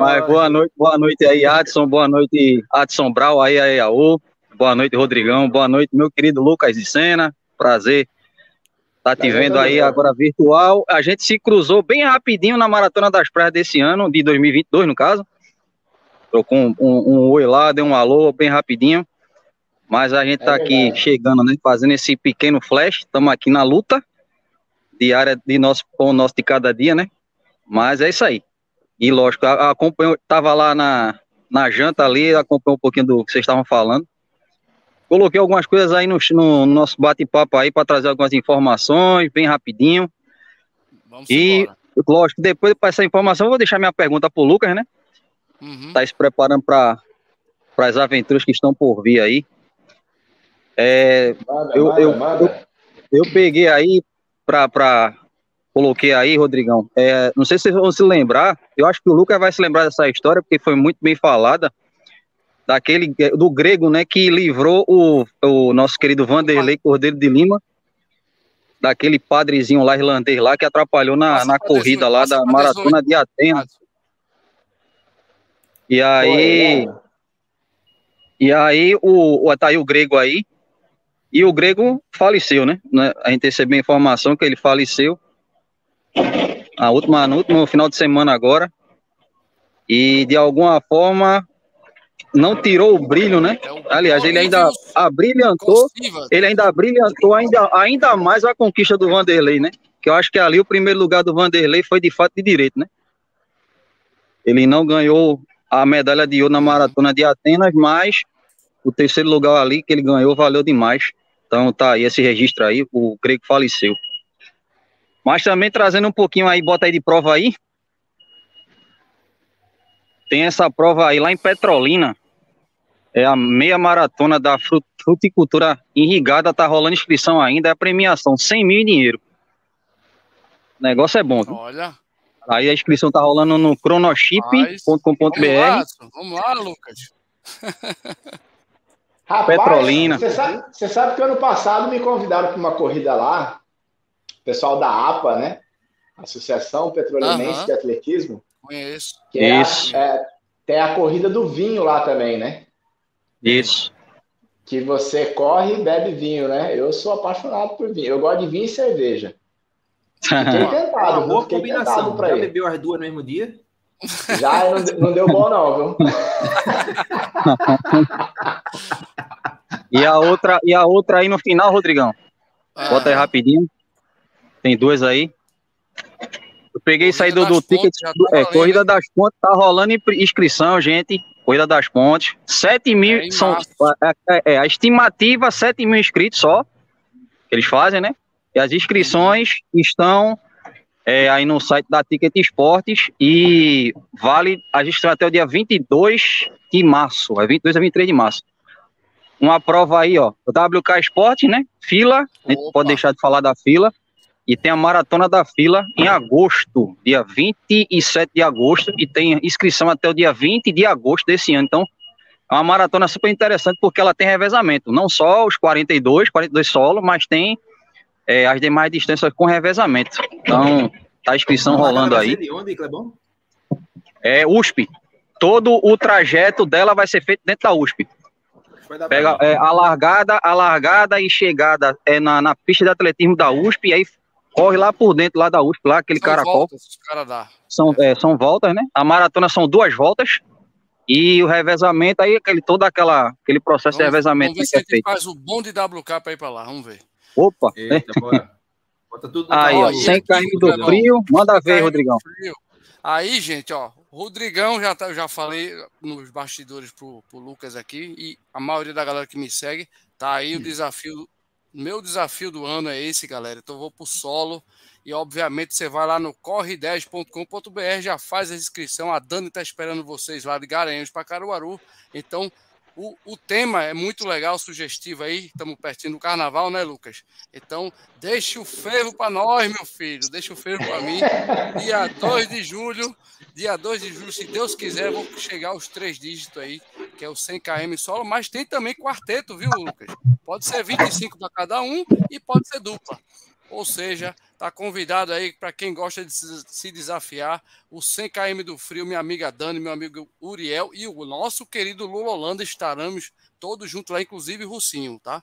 Mas boa noite, boa noite aí, Adson, boa noite, Adson Brau, aí, aí, Aô. Boa noite, Rodrigão, boa noite, meu querido Lucas de Sena, prazer Tá te vendo aí agora virtual. A gente se cruzou bem rapidinho na Maratona das Praias desse ano, de 2022, no caso. Tô com um, um, um oi lá, dei um alô bem rapidinho. Mas a gente tá é aqui chegando, né? Fazendo esse pequeno flash. Estamos aqui na luta diária de nosso pão nosso de cada dia, né? Mas é isso aí. E lógico, acompanhou, tava lá na, na janta ali, acompanhou um pouquinho do que vocês estavam falando. Coloquei algumas coisas aí no, no nosso bate-papo aí para trazer algumas informações, bem rapidinho. Vamos e, embora. lógico, depois de passar a informação, eu vou deixar minha pergunta para o Lucas, né? Uhum. Tá se preparando para para as aventuras que estão por vir aí. É, manda, eu, manda, eu, manda. eu, eu, peguei aí para coloquei aí, Rodrigão. É, não sei se vocês vão se lembrar. Eu acho que o Lucas vai se lembrar dessa história porque foi muito bem falada daquele do grego, né, que livrou o, o nosso querido Vanderlei Cordeiro de Lima daquele padrezinho lá irlandês lá que atrapalhou na, na corrida lá da maratona de Atenas. E aí e aí o, o tá aí o grego aí e o grego faleceu, né? né? A gente recebeu a informação que ele faleceu a última, no último final de semana agora. E de alguma forma não tirou o brilho, né? É Aliás, ele ainda abrilhantou, ele ainda abrilhantou ainda, ainda mais a conquista do Vanderlei, né? Que eu acho que ali o primeiro lugar do Vanderlei foi de fato de direito, né? Ele não ganhou a medalha de ouro na maratona de Atenas, mas o terceiro lugar ali que ele ganhou valeu demais. Então tá aí esse registro aí, o Grego faleceu. Mas também trazendo um pouquinho aí, bota aí de prova aí. Tem essa prova aí lá em Petrolina, é a meia maratona da fruticultura irrigada, tá rolando inscrição ainda, é a premiação, 100 mil em dinheiro. O negócio é bom. Viu? Olha. Aí a inscrição tá rolando no cronoship.com.br. Vamos, vamos lá, Lucas. Rapaz, Petrolina. Você sabe, você sabe que ano passado me convidaram para uma corrida lá, o pessoal da APA, né? Associação Petrolinense uhum. de Atletismo. Conheço. Que é Isso. é, tem a corrida do vinho lá também, né? Isso. Que você corre e bebe vinho, né? Eu sou apaixonado por vinho. Eu gosto de vinho e cerveja. Fiquei tentado, Uma boa Fiquei combinação. Já ir. bebeu as duas no mesmo dia? Já não, não deu bom, não, viu? e a outra, e a outra aí no final, Rodrigão. Ah. Bota aí rapidinho. Tem duas aí. Eu peguei isso aí do, do ticket. É, Corrida das Pontes, tá rolando inscrição, gente. Corrida das Pontes. 7 mil. É são, é, é, é, a estimativa, 7 mil inscritos só. Que eles fazem, né? E as inscrições estão é, aí no site da Ticket Esportes e vale a gente até o dia 22 de março, é 22 a 23 de março. Uma prova aí, ó, WK Esporte, né? Fila, a gente pode deixar de falar da fila. E tem a Maratona da Fila em agosto, dia 27 de agosto, e tem inscrição até o dia 20 de agosto desse ano. Então, é uma maratona super interessante porque ela tem revezamento, não só os 42, 42 solo, mas tem é, as demais distâncias com revezamento. Então, tá a inscrição rolando aí. De onde, Clebão? É USP. Todo o trajeto dela vai ser feito dentro da USP. Pega é, a largada, a largada e chegada é na, na pista de atletismo da USP, e aí corre lá por dentro lá da USP, lá aquele são caracol. Voltas, cara são, é, são voltas, né? A maratona são duas voltas. E o revezamento aí, aquele, todo aquela, aquele processo vamos, de revezamento. Vamos ver se a gente faz o bom de WK para ir para lá, vamos ver. Opa! Eita, bora. Bota tudo no Aí, ó, 100 km do frio, manda ver, Rodrigão. Aí, gente, ó, Rodrigão, já, tá, já falei nos bastidores pro, pro Lucas aqui, e a maioria da galera que me segue, tá aí o desafio, meu desafio do ano é esse, galera, então eu vou pro solo, e obviamente você vai lá no corre10.com.br, já faz a inscrição, a Dani tá esperando vocês lá de Garanhuns para Caruaru, então o, o tema é muito legal, sugestivo aí. Estamos pertinho do carnaval, né, Lucas? Então, deixe o ferro para nós, meu filho. Deixa o ferro para mim. Dia 2 de julho. Dia 2 de julho, se Deus quiser, vou chegar aos três dígitos aí, que é o 100 km solo. Mas tem também quarteto, viu, Lucas? Pode ser 25 para cada um e pode ser dupla. Ou seja, tá convidado aí para quem gosta de se desafiar, o 100 km do frio, minha amiga Dani, meu amigo Uriel e o nosso querido Lula Holanda estaremos todos juntos lá, inclusive Russinho, tá?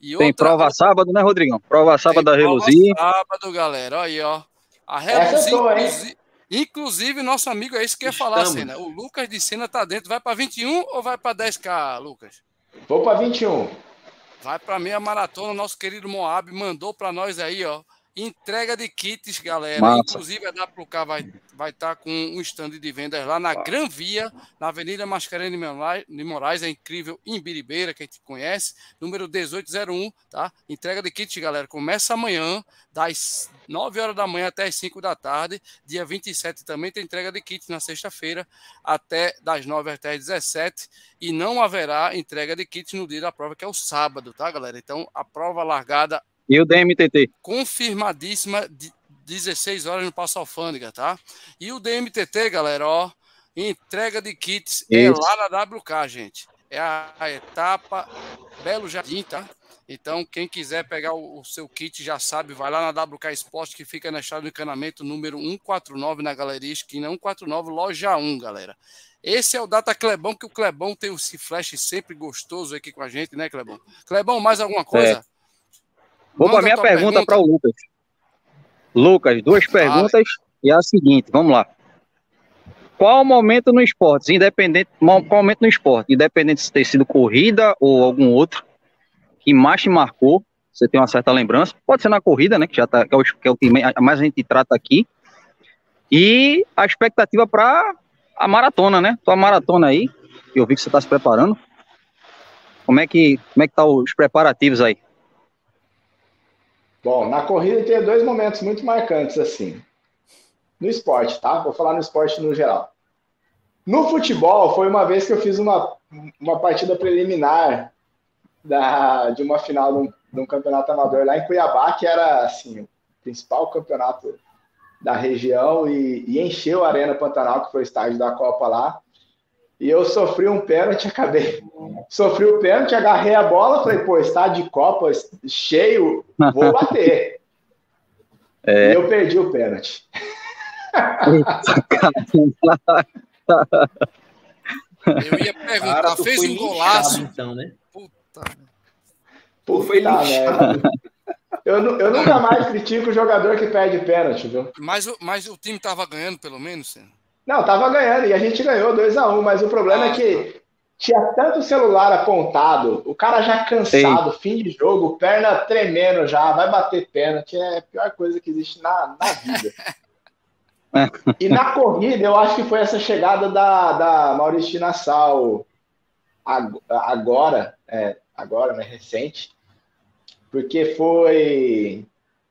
E Tem prova sábado, né, Rodrigão? Prova sábado da Reluzir. Sábado, galera, aí, ó. A Reluzir, inclusive, inclusive, nosso amigo é isso que ia falar, Cena. O Lucas de Sena tá dentro. Vai para 21 ou vai para 10K, Lucas? Vou para 21. Vai para meia maratona, nosso querido Moab mandou para nós aí, ó. Entrega de kits, galera. Massa. Inclusive a WK vai vai estar tá com um stand de vendas lá na Gran Via, na Avenida Mascarenhas de Moraes, é incrível, em Biribeira, que a gente conhece, número 1801, tá? Entrega de kit, galera, começa amanhã, das 9 horas da manhã até as 5 da tarde, dia 27 também tem entrega de kit na sexta-feira, até das 9 até as 17, e não haverá entrega de kit no dia da prova, que é o sábado, tá, galera? Então, a prova largada e o DMTT? Confirmadíssima de 16 horas no Passo Alfândega, tá? E o DMTT, galera, ó, entrega de kits é Isso. é lá na WK, gente. É a, a, etapa Belo Jardim, tá? Então, quem quiser pegar o, o, seu kit já sabe, vai lá na WK Esporte, que fica na estrada do encanamento número 149 na Galeria Esquina 149, loja 1, galera. Esse é o Data Clebão, que o Clebão tem esse flash sempre gostoso aqui com a gente, né, Clebão? Clebão, mais alguma coisa? É. Vou para a minha pergunta para o Lucas. Lucas, duas perguntas e a seguinte, vamos lá. Qual o momento no esporte, independente, qual momento no esporte, independente se ter sido corrida ou algum outro, que mais te marcou, você tem uma certa lembrança, pode ser na corrida, né, que já tá, que é o que, é o que mais a gente trata aqui, e a expectativa para a maratona, né, tua maratona aí, eu vi que você está se preparando, como é que, como é que tá os preparativos aí? Bom, na corrida tem dois momentos muito marcantes assim. No esporte, tá? Vou falar no esporte no geral. No futebol, foi uma vez que eu fiz uma, uma partida preliminar da, de uma final de um, de um campeonato amador lá em Cuiabá, que era assim, o principal campeonato da região e, e encheu a Arena Pantanal, que foi o estádio da Copa lá. E eu sofri um pênalti, acabei. Sofri o pênalti, agarrei a bola, falei, pô, está de Copa cheio, vou bater. É. E eu perdi o pênalti. eu ia perguntar, Cara, fez um golaço. Então, né? Puta. Puta foi lixado. Eu, eu nunca mais critico o jogador que perde pênalti, viu? Mas, mas o time tava ganhando, pelo menos, Senna? Não, tava ganhando e a gente ganhou 2 a 1 um, mas o problema é que tinha tanto celular apontado, o cara já cansado, Sim. fim de jogo, perna tremendo já, vai bater pênalti, é a pior coisa que existe na, na vida. e na corrida, eu acho que foi essa chegada da, da Maurício Nassau agora, é, agora, né, recente, porque foi,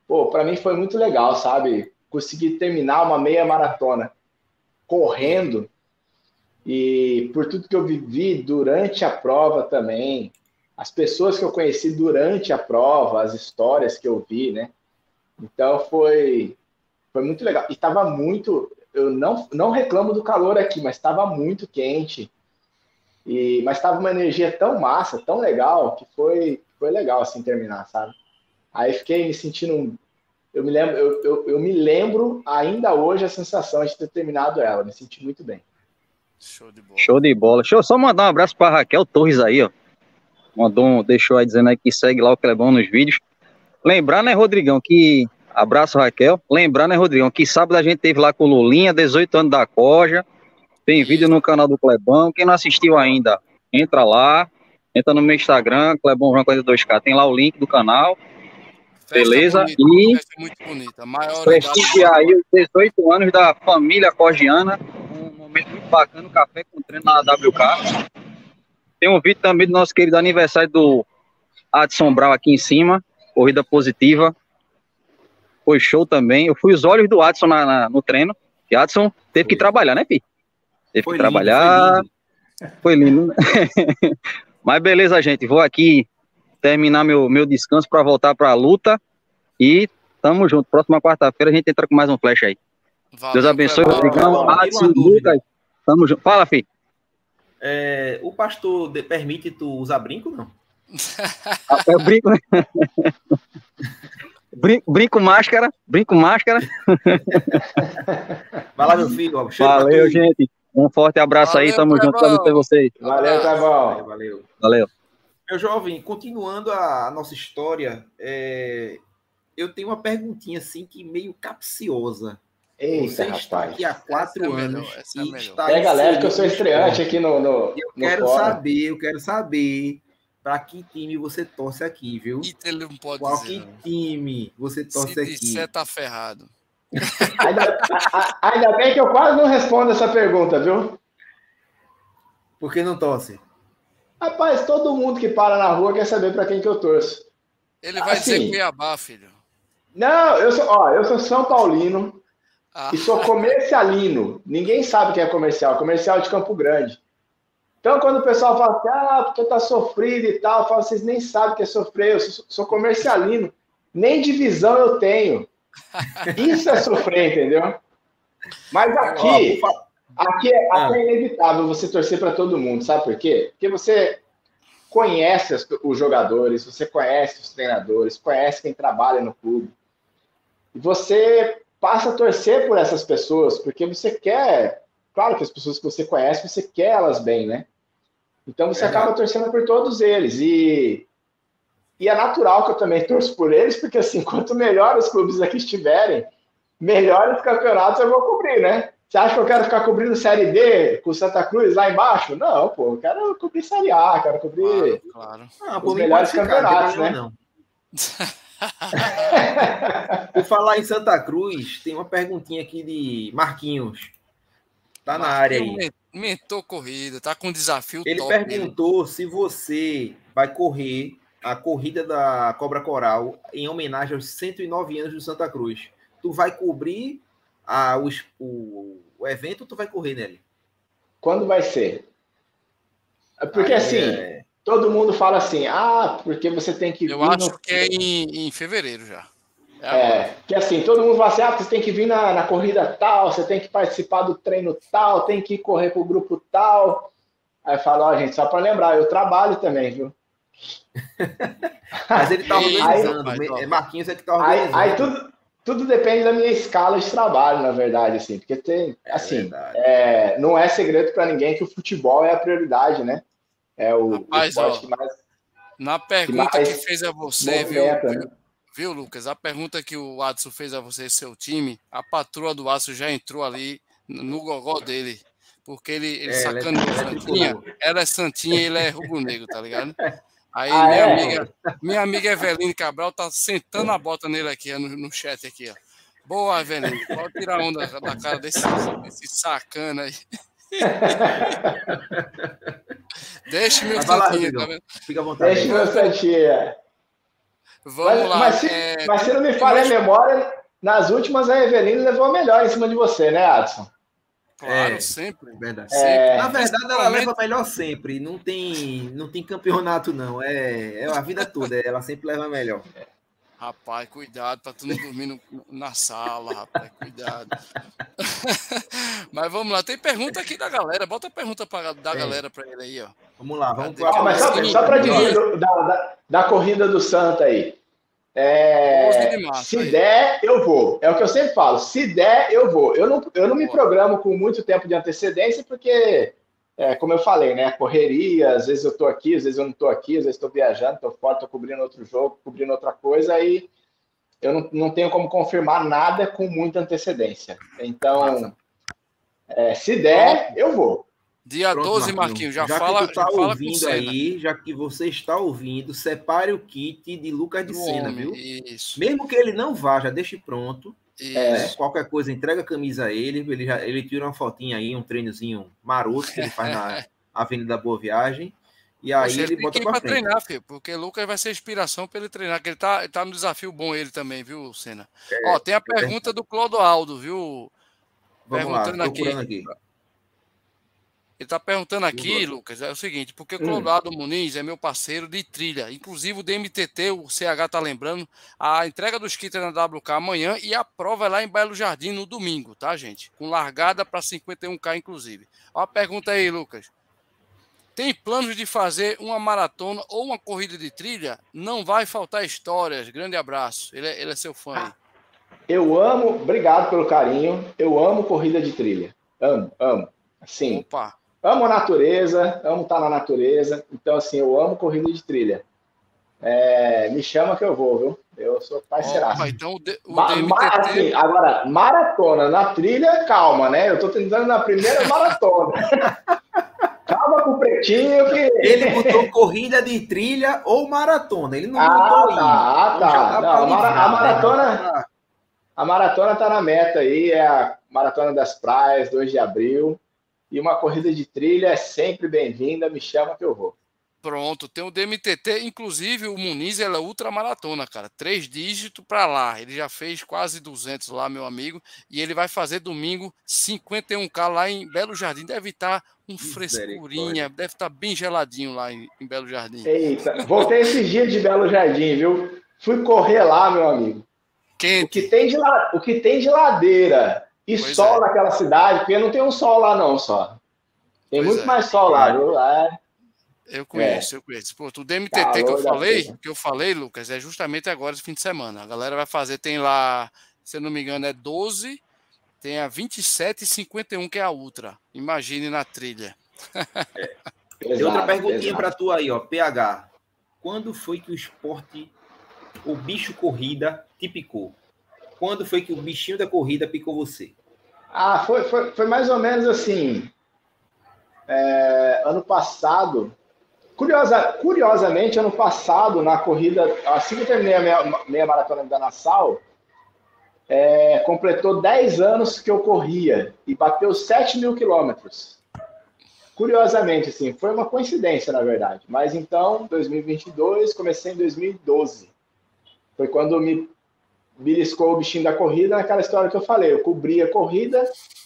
pô, para mim foi muito legal, sabe? Conseguir terminar uma meia maratona correndo e por tudo que eu vivi durante a prova também, as pessoas que eu conheci durante a prova, as histórias que eu vi, né? Então foi foi muito legal. E estava muito, eu não não reclamo do calor aqui, mas estava muito quente. E mas estava uma energia tão massa, tão legal que foi foi legal assim terminar, sabe? Aí fiquei me sentindo eu me lembro, eu, eu, eu, me lembro ainda hoje a sensação de ter terminado ela, me senti muito bem. Show de bola. Show de bola. Deixa eu só mandar um abraço para Raquel Torres aí, ó. Mandou um, deixou aí dizendo aí que segue lá o Clebão nos vídeos. Lembrar, né, Rodrigão, que. Abraço, Raquel. Lembrar, né, Rodrigão, que sábado a gente teve lá com o Lulinha, 18 anos da Coja. Tem vídeo no canal do Clebão. Quem não assistiu ainda, entra lá. Entra no meu Instagram, Clebão 42K. Tem lá o link do canal. Beleza? Bonita, e festa muito bonita. prestigiar aí os 18 anos da família cogiana. Um momento muito bacana, café com treino na WK. Tem um vídeo também do nosso querido aniversário do Adson Brau aqui em cima. Corrida positiva. Foi show também. Eu fui os olhos do Adson na, na, no treino. E Adson teve foi. que trabalhar, né, Pi? Teve foi que lindo, trabalhar. Foi lindo. Foi lindo. Né? Mas beleza, gente. Vou aqui terminar meu, meu descanso para voltar para a luta. E tamo junto. Próxima quarta-feira a gente entra com mais um flash aí. Valeu, Deus abençoe, Rodrigão, Adson, Lucas. Tamo junto. Fala, filho. É, o pastor de, permite tu usar brinco, não? Ah, eu brinco, né? brinco, brinco máscara, brinco máscara. Vai lá, meu filho. Valeu, gente. Um forte abraço Valeu, aí, tamo junto, tamo com vocês. Valeu, tá bom. Valeu. Valeu. Meu jovem, continuando a, a nossa história, é, eu tenho uma perguntinha assim que meio capciosa. Eita, Você está rapaz. aqui há quatro essa é anos é e está Pega leve que eu sou estreante aqui no, no Eu no quero fora. saber, eu quero saber para que time você torce aqui, viu? Ele não pode Qual dizer, que time você torce Se aqui? Se tá ferrado. ainda, ainda bem que eu quase não respondo essa pergunta, viu? Por que não torce? Rapaz, todo mundo que para na rua quer saber para quem que eu torço. Ele vai assim, dizer Cuiabá, filho. Não, eu sou, ó, eu sou São Paulino ah. e sou comercialino. Ninguém sabe o que é comercial, comercial de Campo Grande. Então, quando o pessoal fala assim, ah, porque tá sofrido e tal, eu falo, vocês nem sabem o que é sofrer, eu sou, sou comercialino. Nem divisão eu tenho. Isso é sofrer, entendeu? Mas aqui, aqui é, aqui é ah. inevitável você torcer para todo mundo, sabe por quê? Porque você conhece os jogadores, você conhece os treinadores, conhece quem trabalha no clube. E você passa a torcer por essas pessoas, porque você quer, claro que as pessoas que você conhece, você quer elas bem, né? Então você é acaba torcendo por todos eles. E, e é natural que eu também torço por eles, porque assim, quanto melhor os clubes aqui estiverem, melhores campeonatos eu vou cobrir, né? Você acha que eu quero ficar cobrindo Série D com Santa Cruz lá embaixo? Não, pô, eu quero cobrir Série A, quero cobrir claro, claro. Ah, os melhores campeonatos, né? Não. Por falar em Santa Cruz, tem uma perguntinha aqui de Marquinhos. Tá na área aí. Mentor corrida, tá com desafio Ele top, perguntou se você vai correr a corrida da Cobra Coral em homenagem aos 109 anos do Santa Cruz. Tu vai cobrir a, o, o, o evento, tu vai correr nele? Quando vai ser? Porque Aí, assim, é... todo mundo fala assim, ah, porque você tem que. Eu acho no... que é em, em fevereiro já. É, é, que assim, todo mundo fala assim, ah, você tem que vir na, na corrida tal, você tem que participar do treino tal, tem que correr pro grupo tal. Aí fala, ó, oh, gente, só para lembrar, eu trabalho também, viu? Mas ele tá organizando, aí, Marquinhos é que tá organizando. Aí, aí tudo, tudo depende da minha escala de trabalho, na verdade, assim, porque tem, é assim, é, não é segredo para ninguém que o futebol é a prioridade, né? É o, Rapaz, o ó, que mais. Na pergunta que, que fez a você, viu, né? viu, Lucas? A pergunta que o Adson fez a você, seu time, a patroa do Adson já entrou ali no gogó dele. Porque ele, ele é, sacaneou é, Santinha. Ela é Santinha e ele é rubro-negro, tá ligado? Aí ah, minha, é? amiga, minha amiga Eveline Cabral tá sentando a bota nele aqui no, no chat aqui, ó. Boa, Eveline. Pode tirar onda da cara desse, desse sacana aí. Deixa meu santinho, tá vendo? Fica à vontade. Deixa meu santinho. Vamos mas, lá. Mas se, é... mas se não me falha a memória, nas últimas a Eveline levou a melhor em cima de você, né, Adson? Claro, é, sempre. Verdade. É, Na verdade, ela leva melhor sempre. Não tem, não tem campeonato, não. É, é a vida toda. Ela sempre leva melhor. Rapaz, cuidado para tu não dormir no, na sala, rapaz. Cuidado. mas vamos lá. Tem pergunta aqui da galera. Bota a pergunta pra, da é. galera para ele aí, ó. Vamos lá. Vamos ah, mas só, só para dizer da, da, da corrida do Santa aí. É, se der, eu vou. É o que eu sempre falo. Se der, eu vou. Eu não, eu não me programo com muito tempo de antecedência, porque, é, como eu falei, né? Correria, às vezes eu tô aqui, às vezes eu não tô aqui, às vezes estou viajando, estou fora, estou cobrindo outro jogo, cobrindo outra coisa, aí eu não, não tenho como confirmar nada com muita antecedência. Então, é, se der, eu vou. Dia Pronto, 12, Marquinhos, já, já fala, que tu tá ouvindo aí, já que você está ouvindo, separe o kit de Lucas de Sena, viu? Isso. Mesmo que ele não vá, já deixe pronto. É, qualquer coisa, entrega a camisa a ele, ele, já, ele tira uma fotinha aí, um treinozinho maroto que ele faz na Avenida Boa Viagem. E aí Poxa, ele, ele bota para treinar, filho, porque Lucas vai ser inspiração para ele treinar, que ele tá, ele tá no desafio bom ele também, viu, Senna? É, Ó, tem a é pergunta é do Clodoaldo, viu? Vamos Perguntando lá, aqui. aqui. Ele está perguntando aqui, Lucas, é o seguinte, porque hum. Clodoaldo Muniz é meu parceiro de trilha. Inclusive o DMTT, o CH tá lembrando, a entrega dos kits é na WK amanhã e a prova é lá em Belo Jardim no domingo, tá, gente? Com largada para 51K, inclusive. Ó a pergunta aí, Lucas. Tem planos de fazer uma maratona ou uma corrida de trilha? Não vai faltar histórias. Grande abraço. Ele é, ele é seu fã aí. Eu amo, obrigado pelo carinho. Eu amo corrida de trilha. Amo, amo. Sim. Opa amo a natureza, amo estar na natureza, então assim, eu amo corrida de trilha. É, me chama que eu vou, viu? Eu sou parceiraço. Oh, então o, D, o ma, DMTT... ma, assim, agora, maratona, na trilha, calma, né? Eu tô tentando na primeira maratona. calma com o pretinho que. Ele botou corrida de trilha ou maratona. Ele não ah, botou tá, Ah, tá. Não, a, a maratona. a maratona está na meta aí, é a Maratona das Praias, 2 de abril. E uma corrida de trilha é sempre bem-vinda, me chama que eu vou. Pronto, tem o DMTT, inclusive o Muniz ela é ultramaratona, cara, três dígitos para lá. Ele já fez quase 200 lá, meu amigo, e ele vai fazer domingo 51k lá em Belo Jardim. Deve estar um frescurinha, deve estar bem geladinho lá em, em, Belo Jardim. Eita, voltei esses dias de Belo Jardim, viu? Fui correr lá, meu amigo. Quente. O que tem de, o que tem de ladeira e pois sol é. naquela cidade, porque não tem um sol lá não só. Tem pois muito é. mais sol lá, viu? É. Eu conheço, é. eu conheço. Pô, o DMTT Calor que eu falei, que eu falei, Lucas, é justamente agora esse fim de semana. A galera vai fazer, tem lá, se eu não me engano, é 12, tem a 27 e 51, que é a Ultra. Imagine na trilha. É. Tem outra perguntinha para tu aí, ó, PH. Quando foi que o esporte, o bicho corrida, te picou? Quando foi que o bichinho da corrida picou você? Ah, foi, foi, foi mais ou menos assim. É, ano passado, Curiosa, curiosamente, ano passado, na corrida, assim que eu terminei a meia, meia maratona da Nassau, é, completou 10 anos que eu corria e bateu 7 mil quilômetros. Curiosamente, assim, foi uma coincidência, na verdade. Mas então, 2022, comecei em 2012. Foi quando me beliscou o bichinho da corrida, naquela história que eu falei. Eu cobri a corrida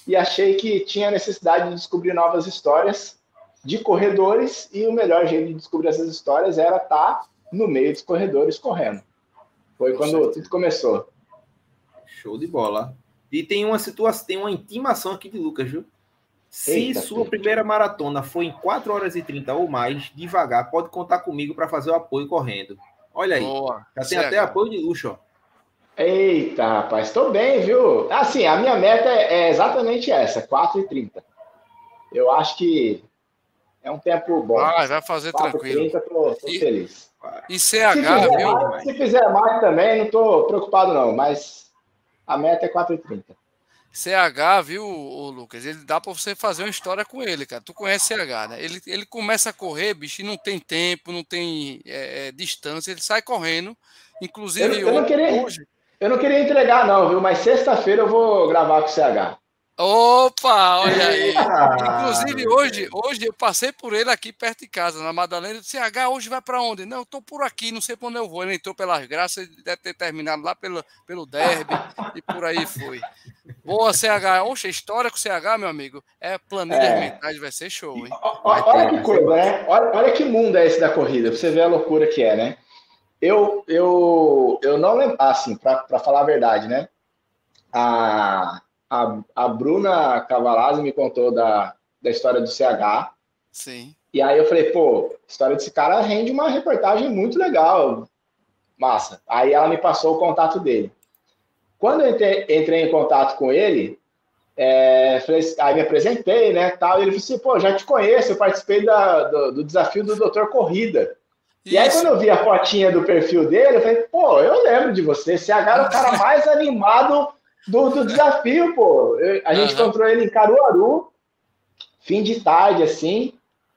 e achei que tinha necessidade de descobrir novas histórias de corredores e o melhor jeito de descobrir essas histórias era estar tá no meio dos corredores correndo. Foi quando tudo começou. Show de bola. E tem uma situação, tem uma intimação aqui de Lucas, viu? Se Eita, sua primeira maratona foi em 4 horas e 30 ou mais, devagar, pode contar comigo para fazer o apoio correndo. Olha aí. Boa. Já tem até apoio de luxo, ó. Eita, rapaz, estou bem, viu? Assim, a minha meta é exatamente essa, 4 e 30. Eu acho que é um tempo bom. Ah, vai fazer 4, tranquilo. 30, tô, tô e, feliz. E CH, se viu? Mais, se fizer mais também, não estou preocupado, não, mas a meta é 4,30. CH, viu, o Lucas? Ele dá para você fazer uma história com ele, cara. Tu conhece CH, né? Ele, ele começa a correr, bicho, e não tem tempo, não tem é, é, distância, ele sai correndo. Inclusive, eu, eu, queria, hoje. Eu não queria entregar, não, viu? Mas sexta-feira eu vou gravar com o CH. Opa, olha aí. Inclusive, hoje, hoje eu passei por ele aqui perto de casa, na Madalena. Disse, H, hoje vai para onde? Não, eu tô por aqui, não sei para onde eu vou. Ele entrou pelas graças, deve ter terminado lá pelo, pelo derby e por aí foi. Boa, CH. Oxe, história com CH, meu amigo, é planilha é. mentais, vai ser show, hein? Olha, olha que coisa, né? Olha, olha que mundo é esse da corrida, pra você ver a loucura que é, né? Eu, eu, eu não lembro, assim, para falar a verdade, né? A a, a Bruna Cavalazzi me contou da, da história do CH. Sim. E aí eu falei, pô, a história desse cara rende uma reportagem muito legal. Massa. Aí ela me passou o contato dele. Quando eu entrei, entrei em contato com ele, é, falei, aí me apresentei, né, tal, e ele disse, assim, pô, já te conheço, eu participei da, do, do desafio do Doutor Corrida. Isso. E aí, quando eu vi a fotinha do perfil dele, eu falei, pô, eu lembro de você, CH era o cara mais animado do, do desafio, pô. A gente uhum. encontrou ele em Caruaru, fim de tarde, assim,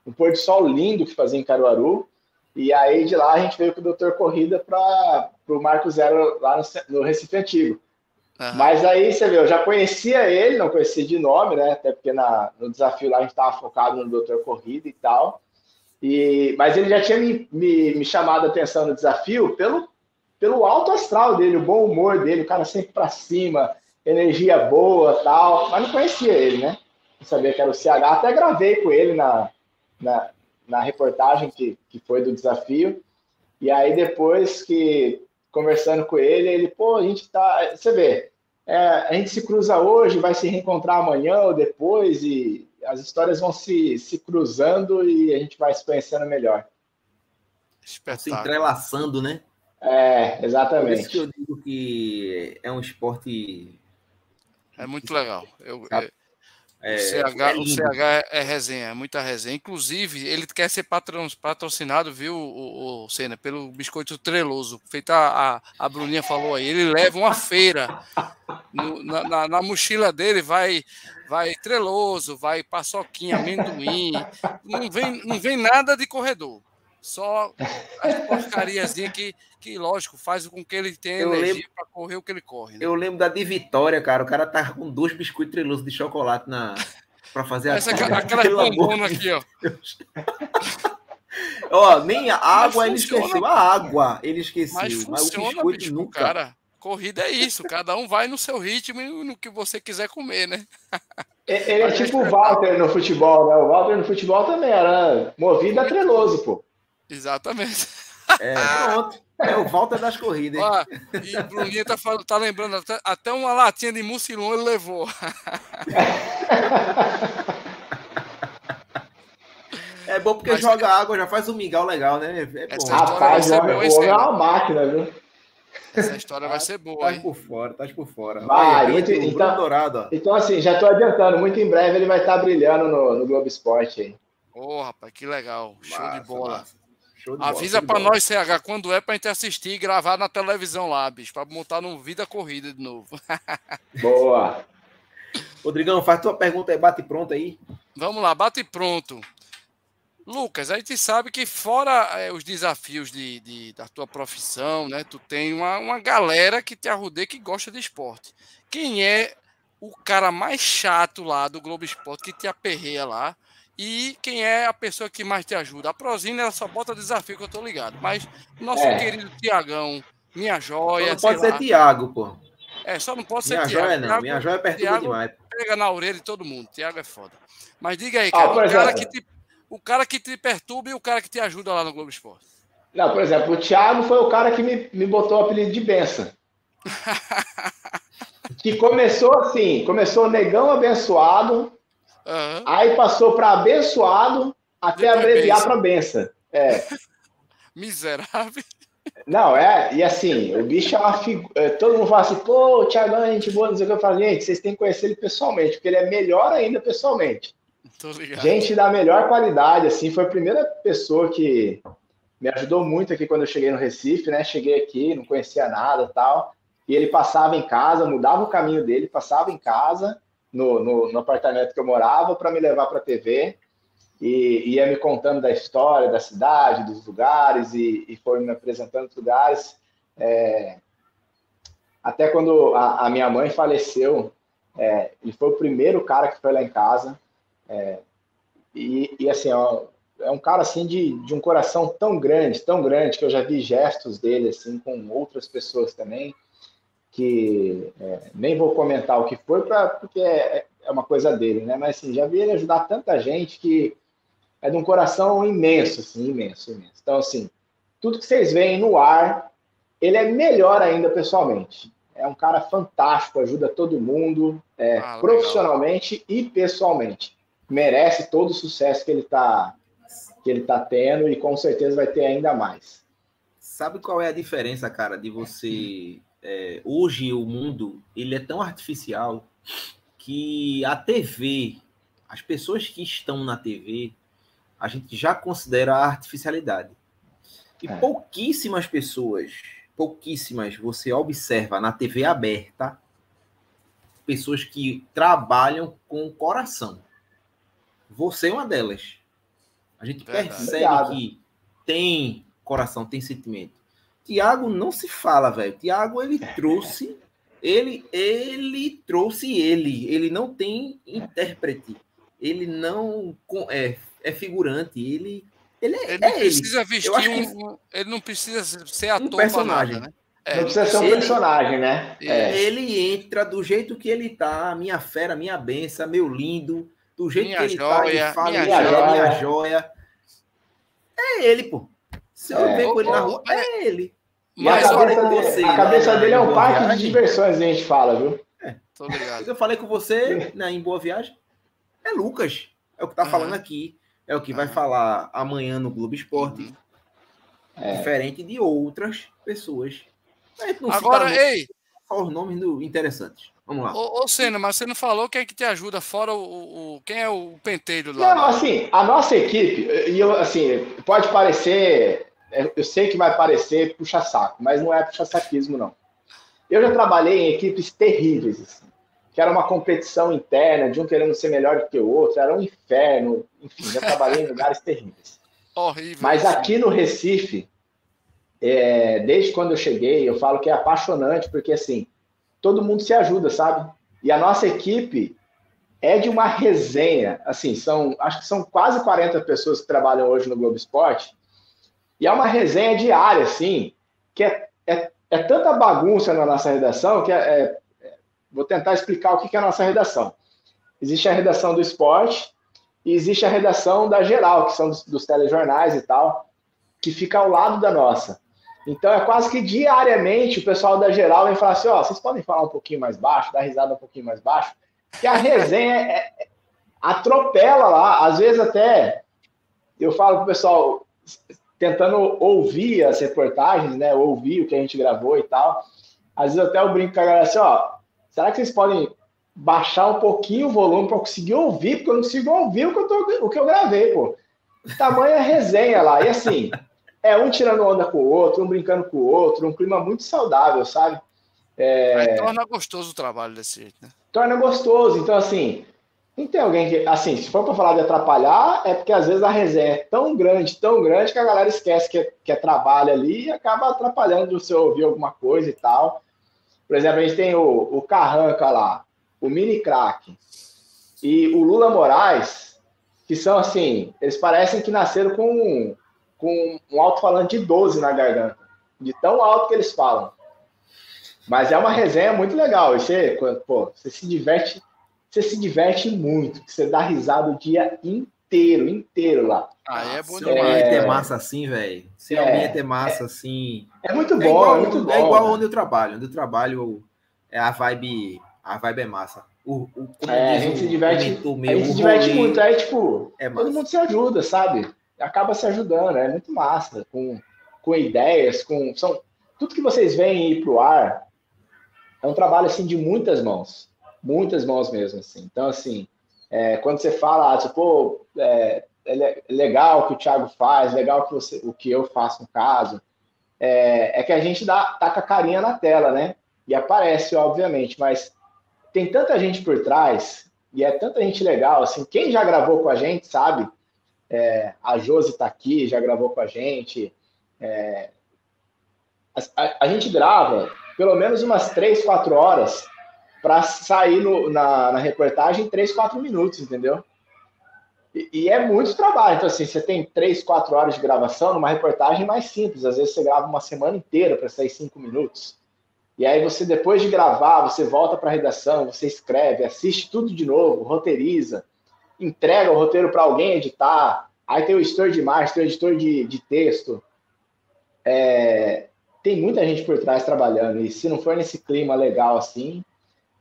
um pôr do sol lindo que fazia em Caruaru. E aí de lá a gente veio com o Doutor Corrida para o Marco Zero lá no, no Recife Antigo. Uhum. Mas aí você vê, eu já conhecia ele, não conhecia de nome, né? Até porque na, no desafio lá a gente estava focado no Doutor Corrida e tal. E, mas ele já tinha me, me, me chamado a atenção no desafio pelo, pelo alto astral dele, o bom humor dele, o cara sempre para cima, energia boa tal, mas não conhecia ele, né? Não sabia que era o CH, até gravei com ele na, na, na reportagem que, que foi do desafio. E aí depois que conversando com ele, ele, pô, a gente tá. Você vê, é, a gente se cruza hoje, vai se reencontrar amanhã ou depois, e as histórias vão se, se cruzando e a gente vai se conhecendo melhor. Se entrelaçando, né? É, exatamente. Por isso que eu digo que é um esporte é muito legal. Eu, é, é, o CH, é o CH é, é, resenha, é muita resenha. Inclusive, ele quer ser patrocinado, viu, o, o Senna, pelo biscoito treloso. Feita a, a, a Bruninha falou aí. Ele leva uma feira. No, na, na, na, mochila dele vai vai treloso, vai paçoquinha, amendoim. Não vem, não vem nada de corredor. Só as porcarias que, que, lógico, faz com que ele tenha eu energia para correr o que ele corre. Né? Eu lembro da de Vitória, cara. O cara tá com dois biscoitos trelosos de chocolate na para fazer Essa, a aquela bombona aqui, ó. ó, nem a água ele esqueceu. A água ele esqueceu. Mas, mas funciona, o biscoito bicho, nunca. Cara, corrida é isso. Cada um vai no seu ritmo e no que você quiser comer, né? Ele é tipo o Walter no futebol, né? O Walter no futebol também era movido a treloso, pô. Exatamente. É, pronto. É o Walter das corridas. Ó, e o Bruninho tá, tá lembrando, até, até uma latinha de mucilon ele levou. É bom porque Mas, joga água, já faz um mingau legal, né? É bom. Rapaz, é uma máquina, viu? Essa história vai ser boa, tá hein? por fora, tá por fora. Vai, Aí, muito, então, dourado, então, assim, já tô adiantando. Muito em breve ele vai estar tá brilhando no, no Globo Esporte aí. Ô, oh, rapaz, que legal. Show massa, de bola. Show de Avisa para nós, CH, quando é pra gente assistir e gravar na televisão lá, bicho, pra montar no Vida Corrida de novo. Boa. Rodrigão, faz tua pergunta aí, bate pronto aí. Vamos lá, bate pronto. Lucas, a gente sabe que fora é, os desafios de, de, da tua profissão, né? Tu tem uma, uma galera que te arrudeia que gosta de esporte. Quem é o cara mais chato lá do Globo Esporte que te aperreia lá? E quem é a pessoa que mais te ajuda? A Prozina, ela só bota desafio que eu tô ligado. Mas nosso é. querido Tiagão, minha joia. Só não pode ser Tiago, pô. É, só não pode ser minha Tiago. Joia, não. Thiago, minha joia perturba Thiago demais. Pega na orelha de todo mundo. Tiago é foda. Mas diga aí, cara, ah, o cara que te o cara que te perturba e o cara que te ajuda lá no Globo Esporte? Não, por exemplo, o Thiago foi o cara que me, me botou o apelido de benção. que começou assim, começou negão abençoado, uhum. aí passou para abençoado até Depois abreviar para benção. É. Miserável. Não, é, e assim, o bicho é uma figura. É, todo mundo fala assim, pô, o Thiagão é gente boa, não sei o que eu falo, gente, vocês têm que conhecer ele pessoalmente, porque ele é melhor ainda pessoalmente. Gente da melhor qualidade, assim, foi a primeira pessoa que me ajudou muito aqui quando eu cheguei no Recife, né? Cheguei aqui, não conhecia nada tal. E ele passava em casa, mudava o caminho dele, passava em casa, no, no, no apartamento que eu morava, para me levar para a TV. E ia me contando da história da cidade, dos lugares, e, e foi me apresentando os lugares. É... Até quando a, a, minha mãe faleceu, é, ele foi o primeiro cara que foi lá em casa. É, e, e, assim, ó, é um cara assim de, de um coração tão grande, tão grande, que eu já vi gestos dele assim com outras pessoas também, que é, nem vou comentar o que foi, pra, porque é, é uma coisa dele, né? Mas assim, já vi ele ajudar tanta gente que é de um coração imenso, assim, imenso, imenso. Então, assim, tudo que vocês veem no ar, ele é melhor ainda pessoalmente. É um cara fantástico, ajuda todo mundo, é, ah, profissionalmente e pessoalmente merece todo o sucesso que ele está que ele tá tendo e com certeza vai ter ainda mais. Sabe qual é a diferença, cara, de você é, hoje o mundo ele é tão artificial que a TV, as pessoas que estão na TV, a gente já considera a artificialidade. E é. pouquíssimas pessoas, pouquíssimas, você observa na TV aberta pessoas que trabalham com o coração. Você é uma delas. A gente Verdade. percebe que tem coração, tem sentimento. Tiago não se fala, velho. Tiago ele trouxe, ele ele trouxe ele. Ele não tem intérprete. Ele não é, é figurante. Ele ele, é, ele não é precisa ele. vestir um, ele não precisa ser ator um personagem, nada, né? É, não precisa ser um ele, personagem, né? É. Ele entra do jeito que ele tá, minha fera, minha benção, meu lindo do jeito minha que ele joia, tá, ele fala, minha, minha joia, minha joia. É ele, pô. Se eu é. ver com ele na rua, é ele. Mas a cabeça, dele, você, a cabeça dele é um parque viagem. de diversões, a gente fala, viu? É. Tô ligado. Eu falei com você né, em Boa Viagem. É Lucas. É o que tá uhum. falando aqui. É o que uhum. vai falar amanhã no Globo Esporte. Uhum. É. Diferente de outras pessoas. Agora, ei! Só os nomes do, interessantes. Vamos lá. Ô, ô Senna, mas você não falou quem é que te ajuda fora o, o quem é o penteiro lá? Não, assim, a nossa equipe, e eu assim, pode parecer, eu sei que vai parecer puxa-saco, mas não é puxa-saquismo, não. Eu já trabalhei em equipes terríveis, assim, que era uma competição interna, de um querendo ser melhor do que o outro, era um inferno, enfim, já trabalhei em lugares terríveis. Horrível. Mas aqui no Recife, é, desde quando eu cheguei, eu falo que é apaixonante, porque assim, todo mundo se ajuda, sabe? E a nossa equipe é de uma resenha. Assim, são, acho que são quase 40 pessoas que trabalham hoje no Globo Esporte. E é uma resenha diária, assim, que é, é, é tanta bagunça na nossa redação que é, é, vou tentar explicar o que é a nossa redação. Existe a redação do esporte e existe a redação da geral, que são dos, dos telejornais e tal, que fica ao lado da nossa. Então é quase que diariamente o pessoal da geral vem falar assim: ó, vocês podem falar um pouquinho mais baixo, dar risada um pouquinho mais baixo, que a resenha é, é, atropela lá, às vezes até eu falo pro pessoal tentando ouvir as reportagens, né, ouvir o que a gente gravou e tal. Às vezes até eu brinco com a galera assim, ó, será que vocês podem baixar um pouquinho o volume para conseguir ouvir, porque eu não consigo ouvir o que eu, tô, o que eu gravei, pô. Tamanha resenha lá. E assim, é um tirando onda com o outro, um brincando com o outro, um clima muito saudável, sabe? É... Torna gostoso o trabalho desse jeito, né? Torna gostoso. Então, assim, não tem alguém que, assim, se for para falar de atrapalhar, é porque às vezes a resenha é tão grande, tão grande, que a galera esquece que é, que é trabalho ali e acaba atrapalhando de você ouvir alguma coisa e tal. Por exemplo, a gente tem o, o Carranca lá, o Mini Crack e o Lula Moraes, que são assim, eles parecem que nasceram com, com um alto-falante de 12 na garganta, de tão alto que eles falam. Mas é uma resenha muito legal. E você, pô, você se diverte, você se diverte muito, você dá risada o dia inteiro, inteiro lá. Ah, é bom Se demais. É... ter massa assim, velho. Se é, alguém ter massa é... assim. É muito bom, é, igual, é muito bom. É igual onde eu trabalho. Onde eu trabalho é a vibe a vibe é massa. O, o, é, a gente se diverte, meu, a gente se diverte muito, aí, tipo, é todo mundo se ajuda, sabe? Acaba se ajudando, é muito massa, com, com ideias, com. São, tudo que vocês veem ir pro ar é um trabalho assim de muitas mãos. Muitas mãos mesmo, assim. Então, assim, é, quando você fala, ah, tipo, é, é legal o que o Thiago faz, legal que, você, o que eu faço no caso, é, é que a gente dá, tá com a carinha na tela, né? E aparece, obviamente, mas tem tanta gente por trás e é tanta gente legal, assim, quem já gravou com a gente sabe, é, a Josi está aqui, já gravou com a gente, é, a, a, gente grava pelo menos umas três, quatro horas para sair no, na, na, reportagem em três, quatro minutos, entendeu? E, e, é muito trabalho. Então, assim, você tem três, quatro horas de gravação numa reportagem mais simples. Às vezes você grava uma semana inteira para sair cinco minutos. E aí você, depois de gravar, você volta para a redação, você escreve, assiste tudo de novo, roteiriza, entrega o roteiro para alguém editar. Aí tem o editor de imagem, tem o editor de, de texto. É, tem muita gente por trás trabalhando. E se não for nesse clima legal assim,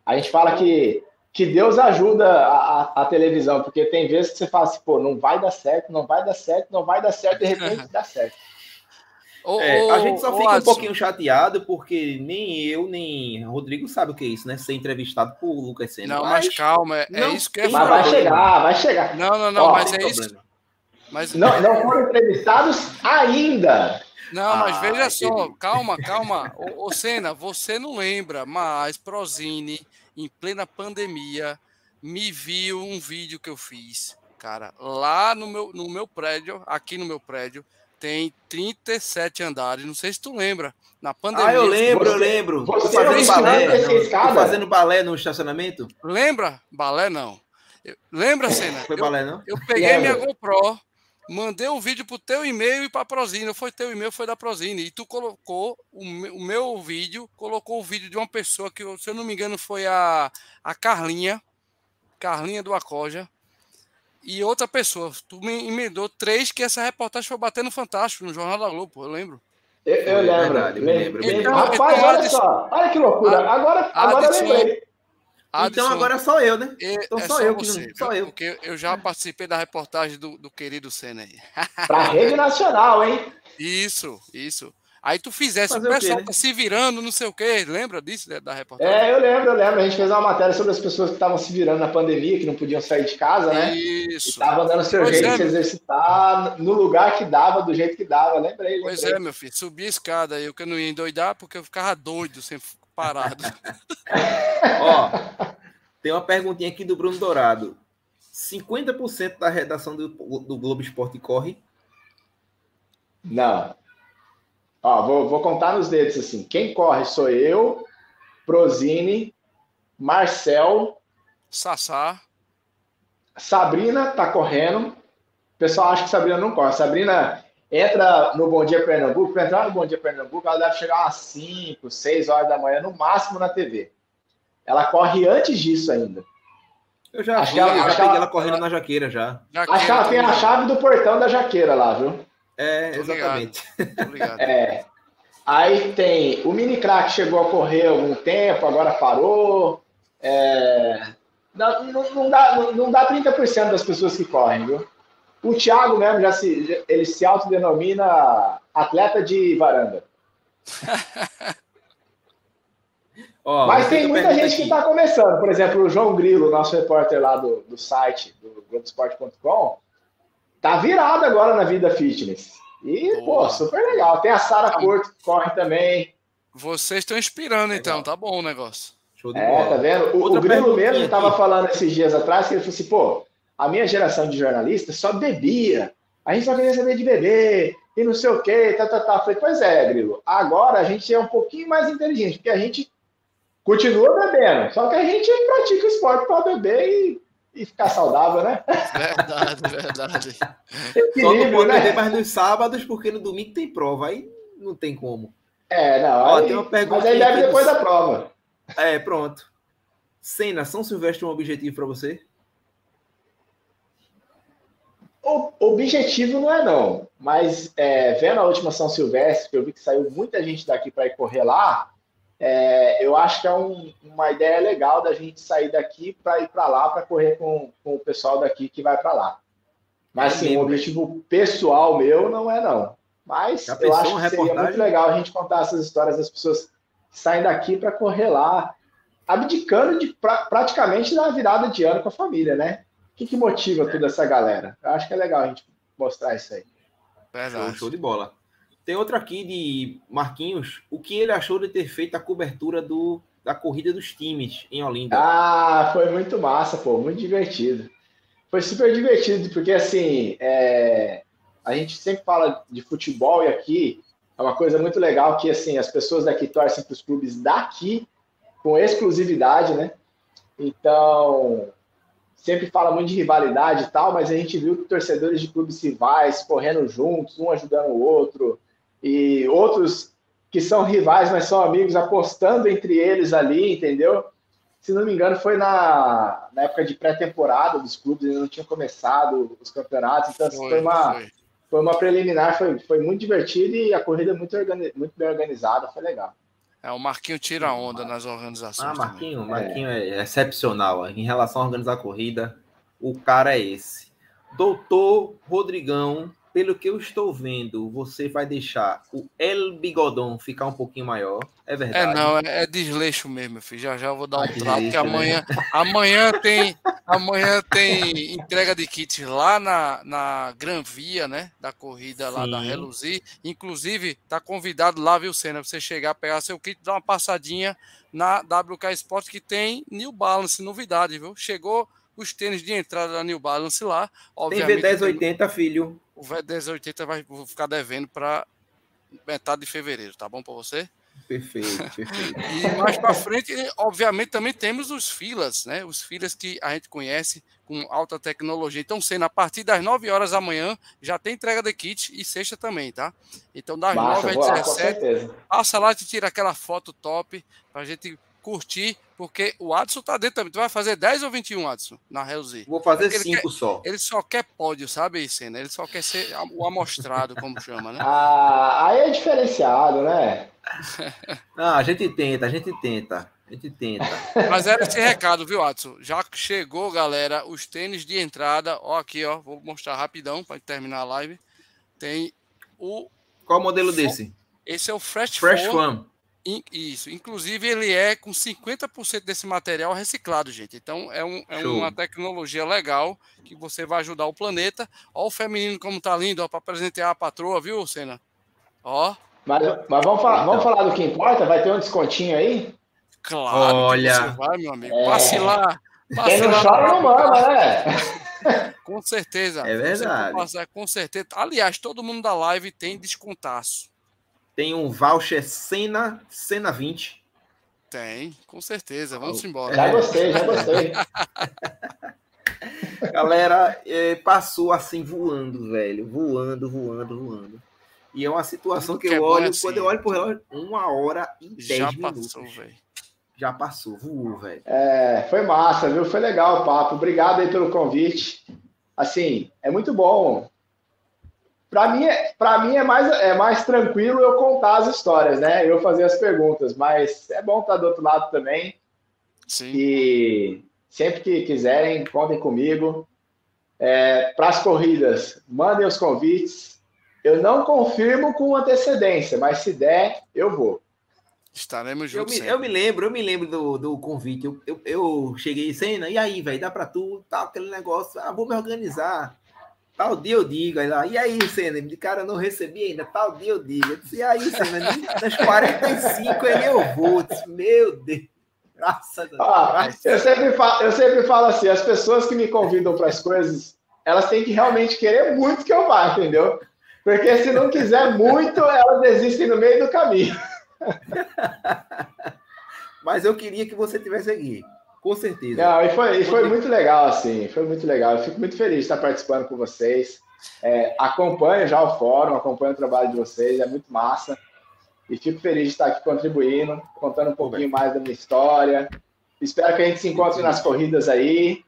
a gente fala que, que Deus ajuda a, a, a televisão, porque tem vezes que você fala assim, pô, não vai dar certo, não vai dar certo, não vai dar certo, de repente dá certo. É, a gente só fica Adson. um pouquinho chateado porque nem eu, nem Rodrigo sabe o que é isso, né? Ser entrevistado por Lucas Senna. Não, mas, mas calma, é, é isso que é Mas vai chegar, vai chegar. Não, não, não, mas é problema. isso. Mas... Não, não foram entrevistados ainda. Não, mas ah, veja só, calma, calma. Ô, ô Senna, você não lembra, mas Prozini, em plena pandemia, me viu um vídeo que eu fiz, cara, lá no meu, no meu prédio, aqui no meu prédio, tem 37 andares. Não sei se tu lembra. Na pandemia. Ah, eu lembro, eu lembro. Você fazendo balé, fazendo balé no estacionamento? Lembra? Balé não. Eu, lembra, cena? Foi eu, balé, não? Eu peguei minha GoPro, mandei um vídeo pro teu e-mail e pra Prozine. Foi teu e-mail, foi da Prozine. E tu colocou o, o meu vídeo, colocou o vídeo de uma pessoa que, se eu não me engano, foi a, a Carlinha. Carlinha do Acoja e outra pessoa. Tu me emendou três que essa reportagem foi batendo fantástico no Jornal da Globo, eu lembro. Eu, eu lembro. Verdade, lembro. Então, Rapaz, então, olha só. Olha que loucura. Agora, agora eu lembrei. Adson, então agora sou eu, né? Então é só, eu que você, só eu. Porque eu já participei da reportagem do, do querido Senna aí. Pra rede nacional, hein? Isso, isso. Aí tu fizesse, Fazer o pessoal o quê, né? tá se virando, não sei o quê. Lembra disso, né, da reportagem? É, eu lembro, eu lembro. A gente fez uma matéria sobre as pessoas que estavam se virando na pandemia, que não podiam sair de casa, né? Isso. Estavam dando seu pois jeito é, de se exercitar no lugar que dava, do jeito que dava. Lembrei, lembrei. Pois é, meu filho. Subi a escada, eu que não ia endoidar, porque eu ficava doido, sempre parado. Ó, tem uma perguntinha aqui do Bruno Dourado. 50% da redação do, do Globo Esporte corre Não. Ó, vou, vou contar nos dedos assim. Quem corre sou eu, Prozine, Marcel, Sassá. Sabrina tá correndo. O pessoal acha que Sabrina não corre. Sabrina entra no Bom Dia Pernambuco. Para entrar no Bom Dia Pernambuco, ela deve chegar às 5, 6 horas da manhã, no máximo na TV. Ela corre antes disso ainda. Eu já, acho vi, ela, eu já peguei ela, correndo ela, na jaqueira já. Jaqueira, acho que ela tem a chave do portão da jaqueira lá, viu? É, exatamente. é. Aí tem o mini crack chegou a correr algum tempo, agora parou. É, não, não, não, dá, não, não dá 30% das pessoas que correm, viu? O Thiago mesmo já se ele se autodenomina atleta de varanda. oh, Mas tem muita gente aqui. que está começando. Por exemplo, o João Grilo, nosso repórter lá do, do site do Globoesporte.com, tá virado agora na vida fitness. E, Boa. pô, super legal. Tem a Sara Porto que corre também. Vocês estão inspirando, então, tá bom o negócio. Show de é, bola. tá vendo? O, o Grilo mesmo estava falando esses dias atrás que ele falou assim, pô, a minha geração de jornalistas só bebia. A gente só queria saber de beber e não sei o quê, tá, tá, tá. Falei, pois é, Grilo, agora a gente é um pouquinho mais inteligente, porque a gente continua bebendo, só que a gente pratica esporte para beber e, e, ficar saudável, né? Verdade, verdade. só não pode né? beber mais nos sábados, porque no domingo tem prova, aí não tem como. É, não. Ó, aí, tem uma pergunta mas aí bebe depois da prova. É, pronto. Cena, São Silvestre é um objetivo para você? O objetivo não é não, mas é, vendo a última São Silvestre, que eu vi que saiu muita gente daqui para ir correr lá, é, eu acho que é um, uma ideia legal da gente sair daqui para ir para lá para correr com, com o pessoal daqui que vai para lá. Mas sim, o objetivo pessoal meu não é não. Mas Já eu acho que seria muito legal a gente contar essas histórias das pessoas que saem daqui para correr lá, abdicando de pra, praticamente da virada de ano com a família, né? Que, que motiva toda essa galera? Eu acho que é legal a gente mostrar isso aí. Show, show de bola. Tem outro aqui de Marquinhos. O que ele achou de ter feito a cobertura do, da corrida dos times em Olinda? Ah, foi muito massa, pô, muito divertido. Foi super divertido, porque assim, é... a gente sempre fala de futebol e aqui é uma coisa muito legal que assim as pessoas daqui torcem para os clubes daqui com exclusividade, né? Então, sempre fala muito de rivalidade e tal, mas a gente viu que torcedores de clubes rivais correndo juntos, um ajudando o outro, e outros que são rivais, mas são amigos, apostando entre eles ali, entendeu? Se não me engano, foi na, na época de pré-temporada dos clubes, ainda não tinha começado os campeonatos, então assim, foi, foi uma, foi. foi. uma preliminar, foi, foi muito divertido e a corrida muito, organi muito bem organizada, foi legal. É, o Marquinho tira onda nas organizações. Ah, Marquinho, também. Marquinho é. é excepcional. Em relação a organizar a corrida, o cara é esse. Doutor Rodrigão pelo que eu estou vendo, você vai deixar o El Bigodon ficar um pouquinho maior. É verdade. É, não, é, é desleixo mesmo, filho. Já já vou dar um trato, porque amanhã, né? amanhã tem amanhã tem entrega de kits lá na, na Gran Via, né? Da corrida lá Sim. da Reluzir. Inclusive, tá convidado lá, viu, Senna? Você chegar, pegar seu kit, dar uma passadinha na WK Sport que tem New Balance, novidade, viu? Chegou os tênis de entrada da New Balance lá. Obviamente, tem V1080, tem... filho o V1080 vai ficar devendo para metade de fevereiro, tá bom para você? Perfeito, perfeito. E mais para frente, obviamente, também temos os filas, né? Os filas que a gente conhece com alta tecnologia. Então, sendo a partir das 9 horas da manhã, já tem entrega de kit e sexta também, tá? Então, das Massa, 9 às 17, passa lá e tira aquela foto top para a gente curtir, porque o Adson tá dentro também. Tu vai fazer 10 ou 21, Adson, na Relzi? Vou fazer 5 só. Ele só quer pódio, sabe, Senna? Ele só quer ser o amostrado, como chama, né? Ah, aí é diferenciado, né? Não, a gente tenta, a gente tenta. A gente tenta. Mas era esse recado, viu, Adson? Já chegou, galera, os tênis de entrada. Ó, aqui, ó. Vou mostrar rapidão para terminar a live. Tem o. Qual o modelo desse? Esse é o Fresh, Fresh One. Isso. Inclusive, ele é com 50% desse material reciclado, gente. Então, é, um, é uma tecnologia legal que você vai ajudar o planeta. Ó, o feminino como tá lindo, ó, para presentear a patroa, viu, Senna? Ó. Mas, mas vamos, falar, vamos falar do que importa? Vai ter um descontinho aí? Claro. Olha. vai, meu amigo. É... Passe lá. Passe Quem não lá chora não mama, né? Com certeza. É verdade. Passar, com certeza. Aliás, todo mundo da live tem descontaço. Tem um voucher Cena, Cena 20. Tem, com certeza. Vamos embora. Já gostei, já gostei. Galera, é, passou assim voando, velho. Voando, voando, voando. E é uma situação que, que, eu é olho, assim, quando eu olho por relógio, uma hora e dez minutos. Passou, velho. Já passou, voou, velho. É, foi massa, viu? Foi legal o papo. Obrigado aí pelo convite. Assim, é muito bom. Para mim, para mim é mais é mais tranquilo eu contar as histórias, né? Eu fazer as perguntas, mas é bom estar do outro lado também. Sim. E sempre que quiserem, contem comigo. É, para as corridas, mandem os convites. Eu não confirmo com antecedência, mas se der, eu vou. Estaremos juntos. Eu me, eu me lembro, eu me lembro do, do convite. Eu, eu, eu cheguei em cena, e aí, velho, dá para tu, tal, aquele negócio, ah, vou me organizar. Tal dia eu digo, aí lá, e aí, Senna? De cara, não recebi ainda, tal dia eu digo. Eu disse, e aí, Senna? Nas 45 ele eu vou. Eu disse, meu Deus. Graças a Deus. Ah, eu, sempre falo, eu sempre falo assim: as pessoas que me convidam para as coisas, elas têm que realmente querer muito que eu vá, entendeu? Porque se não quiser muito, elas desistem no meio do caminho. Mas eu queria que você tivesse aqui. Com certeza. Não, e foi, e foi muito legal, assim. Foi muito legal. Eu fico muito feliz de estar participando com vocês. É, acompanho já o fórum, acompanho o trabalho de vocês, é muito massa. E fico feliz de estar aqui contribuindo, contando um pouquinho mais da minha história. Espero que a gente se encontre nas corridas aí.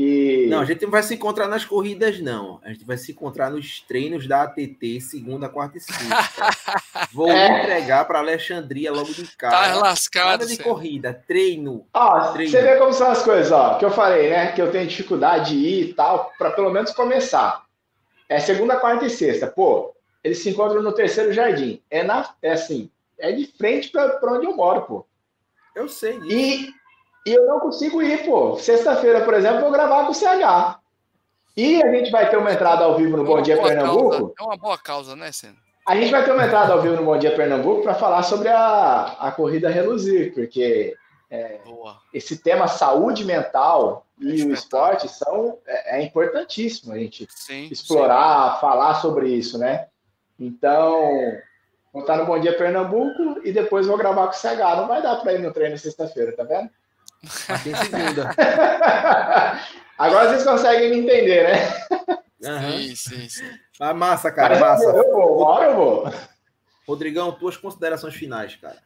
E... Não, a gente não vai se encontrar nas corridas, não. A gente vai se encontrar nos treinos da ATT, segunda, quarta e sexta. Vou é. entregar para Alexandria logo de cara. Tá lascado. Nada de senhor. corrida, treino, ó, treino. Você vê como são as coisas, ó. Que eu falei, né? Que eu tenho dificuldade de ir e tal, para pelo menos começar. É segunda, quarta e sexta. Pô, eles se encontram no terceiro jardim. É, na, é assim, é de frente para onde eu moro, pô. Eu sei disso. E e eu não consigo ir, pô. Sexta-feira, por exemplo, vou gravar com o CH. E a gente vai ter uma entrada ao vivo no é Bom Dia Pernambuco. Causa. É uma boa causa, né, Senna? A gente vai ter uma entrada ao vivo no Bom Dia Pernambuco para falar sobre a, a corrida reluzir, porque é, esse tema saúde mental e é o esporte são é, é, importantíssimo a gente sim, explorar, sim. falar sobre isso, né? Então, vou estar no Bom Dia Pernambuco e depois vou gravar com o CH. Não vai dar para ir no treino sexta-feira, tá vendo? Aqui em segunda. Agora vocês conseguem me entender, né? Uhum. Sim, sim, sim. Ah, massa, cara, massa. Eu vou, hora eu vou. Rodrigão, tuas considerações finais, cara.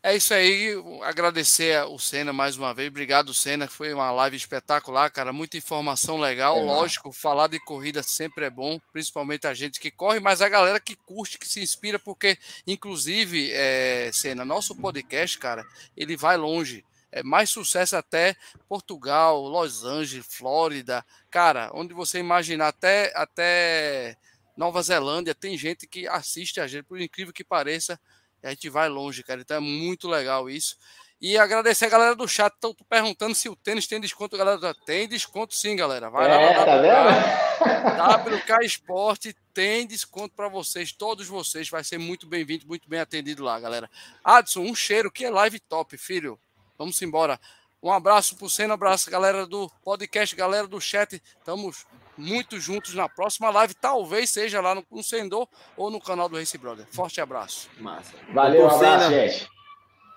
É isso aí, agradecer o Senna mais uma vez. Obrigado, Senna. Foi uma live espetacular, cara. Muita informação legal. É, Lógico, falar de corrida sempre é bom, principalmente a gente que corre, mas a galera que curte, que se inspira, porque, inclusive, é, Senna, nosso podcast, cara, ele vai longe mais sucesso até Portugal, Los Angeles, Flórida, cara, onde você imaginar até, até Nova Zelândia, tem gente que assiste a gente, por incrível que pareça, a gente vai longe, cara. Então é muito legal isso. E agradecer a galera do chat, estão perguntando se o tênis tem desconto, galera. Tem desconto sim, galera. Vai é, lá tá vendo? WK Esporte tem desconto para vocês, todos vocês. Vai ser muito bem-vindo, muito bem atendido lá, galera. Adson, um cheiro, que é live top, filho. Vamos embora. Um abraço para o Senna, um abraço, galera do podcast, galera do chat. Estamos muito juntos na próxima live. Talvez seja lá no, Sendor ou no canal do Race Brother. Forte abraço. Massa. Valeu, um abraço, gente.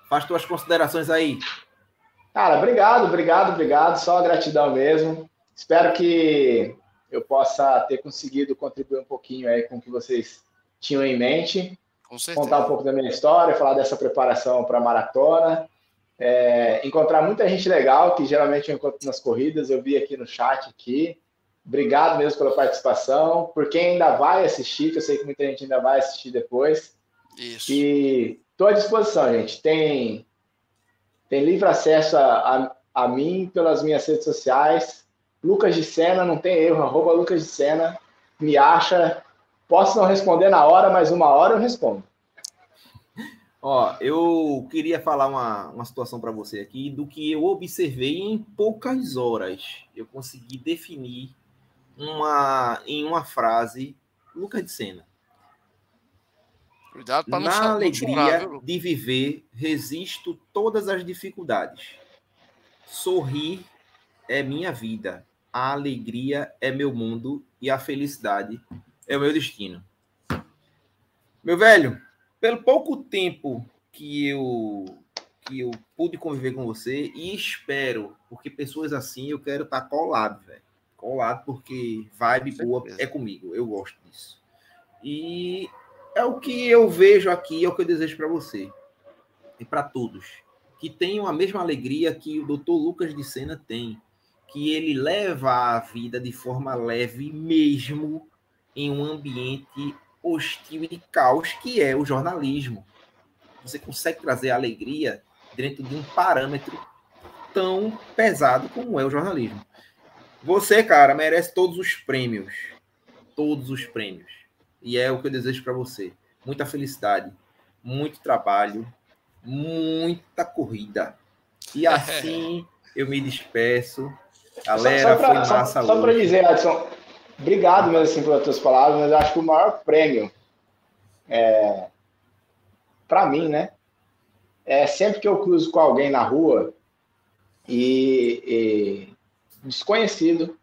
Faz tuas considerações aí. Cara, obrigado, obrigado, obrigado. Só gratidão mesmo. Espero que eu possa ter conseguido contribuir um pouquinho aí com o que vocês tinham em mente. Contar um pouco da minha história, falar dessa preparação para a maratona é, encontrar muita gente legal, que geralmente eu encontro nas corridas, eu vi aqui no chat aqui. Obrigado mesmo pela participação. Por quem ainda vai assistir, que eu sei que muita gente ainda vai assistir depois. Isso. E estou à disposição, gente. Tem, tem livre acesso a, a, a, mim pelas minhas redes sociais. Lucas de Sena, não tem erro, arroba Lucas de Sena. Me acha. Posso não responder na hora, mas uma hora eu respondo. Ó, eu queria falar uma, uma situação para você aqui do que eu observei em poucas horas. Eu consegui definir uma em uma frase Lucas de Sena. Cuidado para não Na alegria de viver, resisto todas as dificuldades. Sorrir é minha vida. a alegria é meu mundo e a felicidade é o meu destino. Meu velho, pelo pouco tempo que eu que eu pude conviver com você e espero, porque pessoas assim eu quero estar tá colado, velho. Colado porque vibe boa é comigo, eu gosto disso. E é o que eu vejo aqui, é o que eu desejo para você e para todos, que tenham a mesma alegria que o Dr. Lucas de Sena tem, que ele leva a vida de forma leve mesmo em um ambiente hostil e caos que é o jornalismo. Você consegue trazer alegria dentro de um parâmetro tão pesado como é o jornalismo. Você, cara, merece todos os prêmios. Todos os prêmios. E é o que eu desejo para você. Muita felicidade, muito trabalho, muita corrida. E assim eu me despeço. Galera, só, só pra, foi massa Só, só para dizer, Adson, obrigado mesmo assim pelas tuas palavras, mas acho que o maior prêmio é, para mim, né? É sempre que eu cruzo com alguém na rua e, e desconhecido,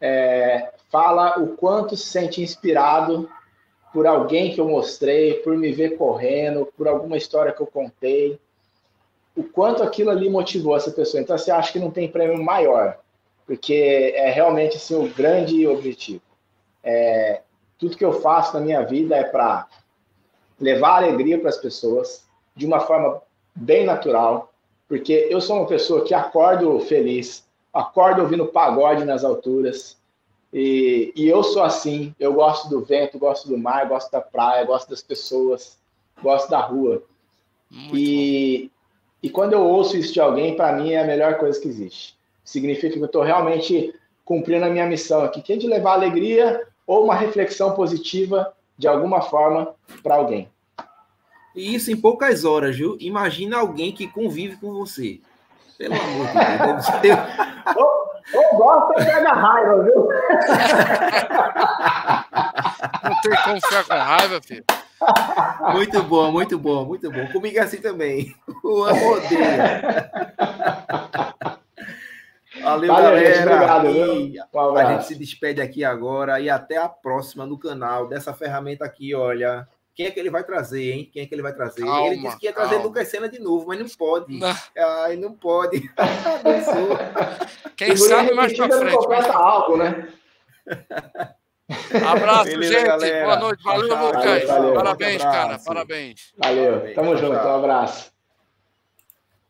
é, fala o quanto se sente inspirado por alguém que eu mostrei, por me ver correndo, por alguma história que eu contei, o quanto aquilo ali motivou essa pessoa. Então, você acha que não tem prêmio maior, porque é realmente assim, o grande objetivo. É, tudo que eu faço na minha vida é para levar alegria para as pessoas de uma forma bem natural, porque eu sou uma pessoa que acordo feliz, acordo ouvindo pagode nas alturas, e, e, eu sou assim, eu gosto do vento, gosto do mar, gosto da praia, gosto das pessoas, gosto da rua. e, e quando eu ouço isso de alguém, para mim é a melhor coisa que existe. Significa que eu estou realmente cumprindo a minha missão aqui, que é de levar alegria ou uma reflexão positiva de alguma forma para alguém. E isso em poucas horas, viu? Imagina alguém que convive com você. Pelo amor de Deus. Ou gosta ou pega raiva, viu? Não tem como ficar com raiva, filho. Muito bom, muito bom, muito bom. Comigo é assim também. O amo odeia. Valeu, Valeu galera. Gente, obrigado, e um a gente se despede aqui agora e até a próxima no canal dessa ferramenta aqui, olha. Quem é que ele vai trazer, hein? Quem é que ele vai trazer? Calma, ele disse que ia trazer calma. Lucas Senna de novo, mas não pode. Não. Ai, não pode. Quem sabe mais pra frente. Mas... Algo, né? Abraço, Beleza, gente. Galera. Boa noite. Valeu, Lucas. Valeu, Parabéns, cara. Parabéns. Valeu. Tamo junto. Um abraço.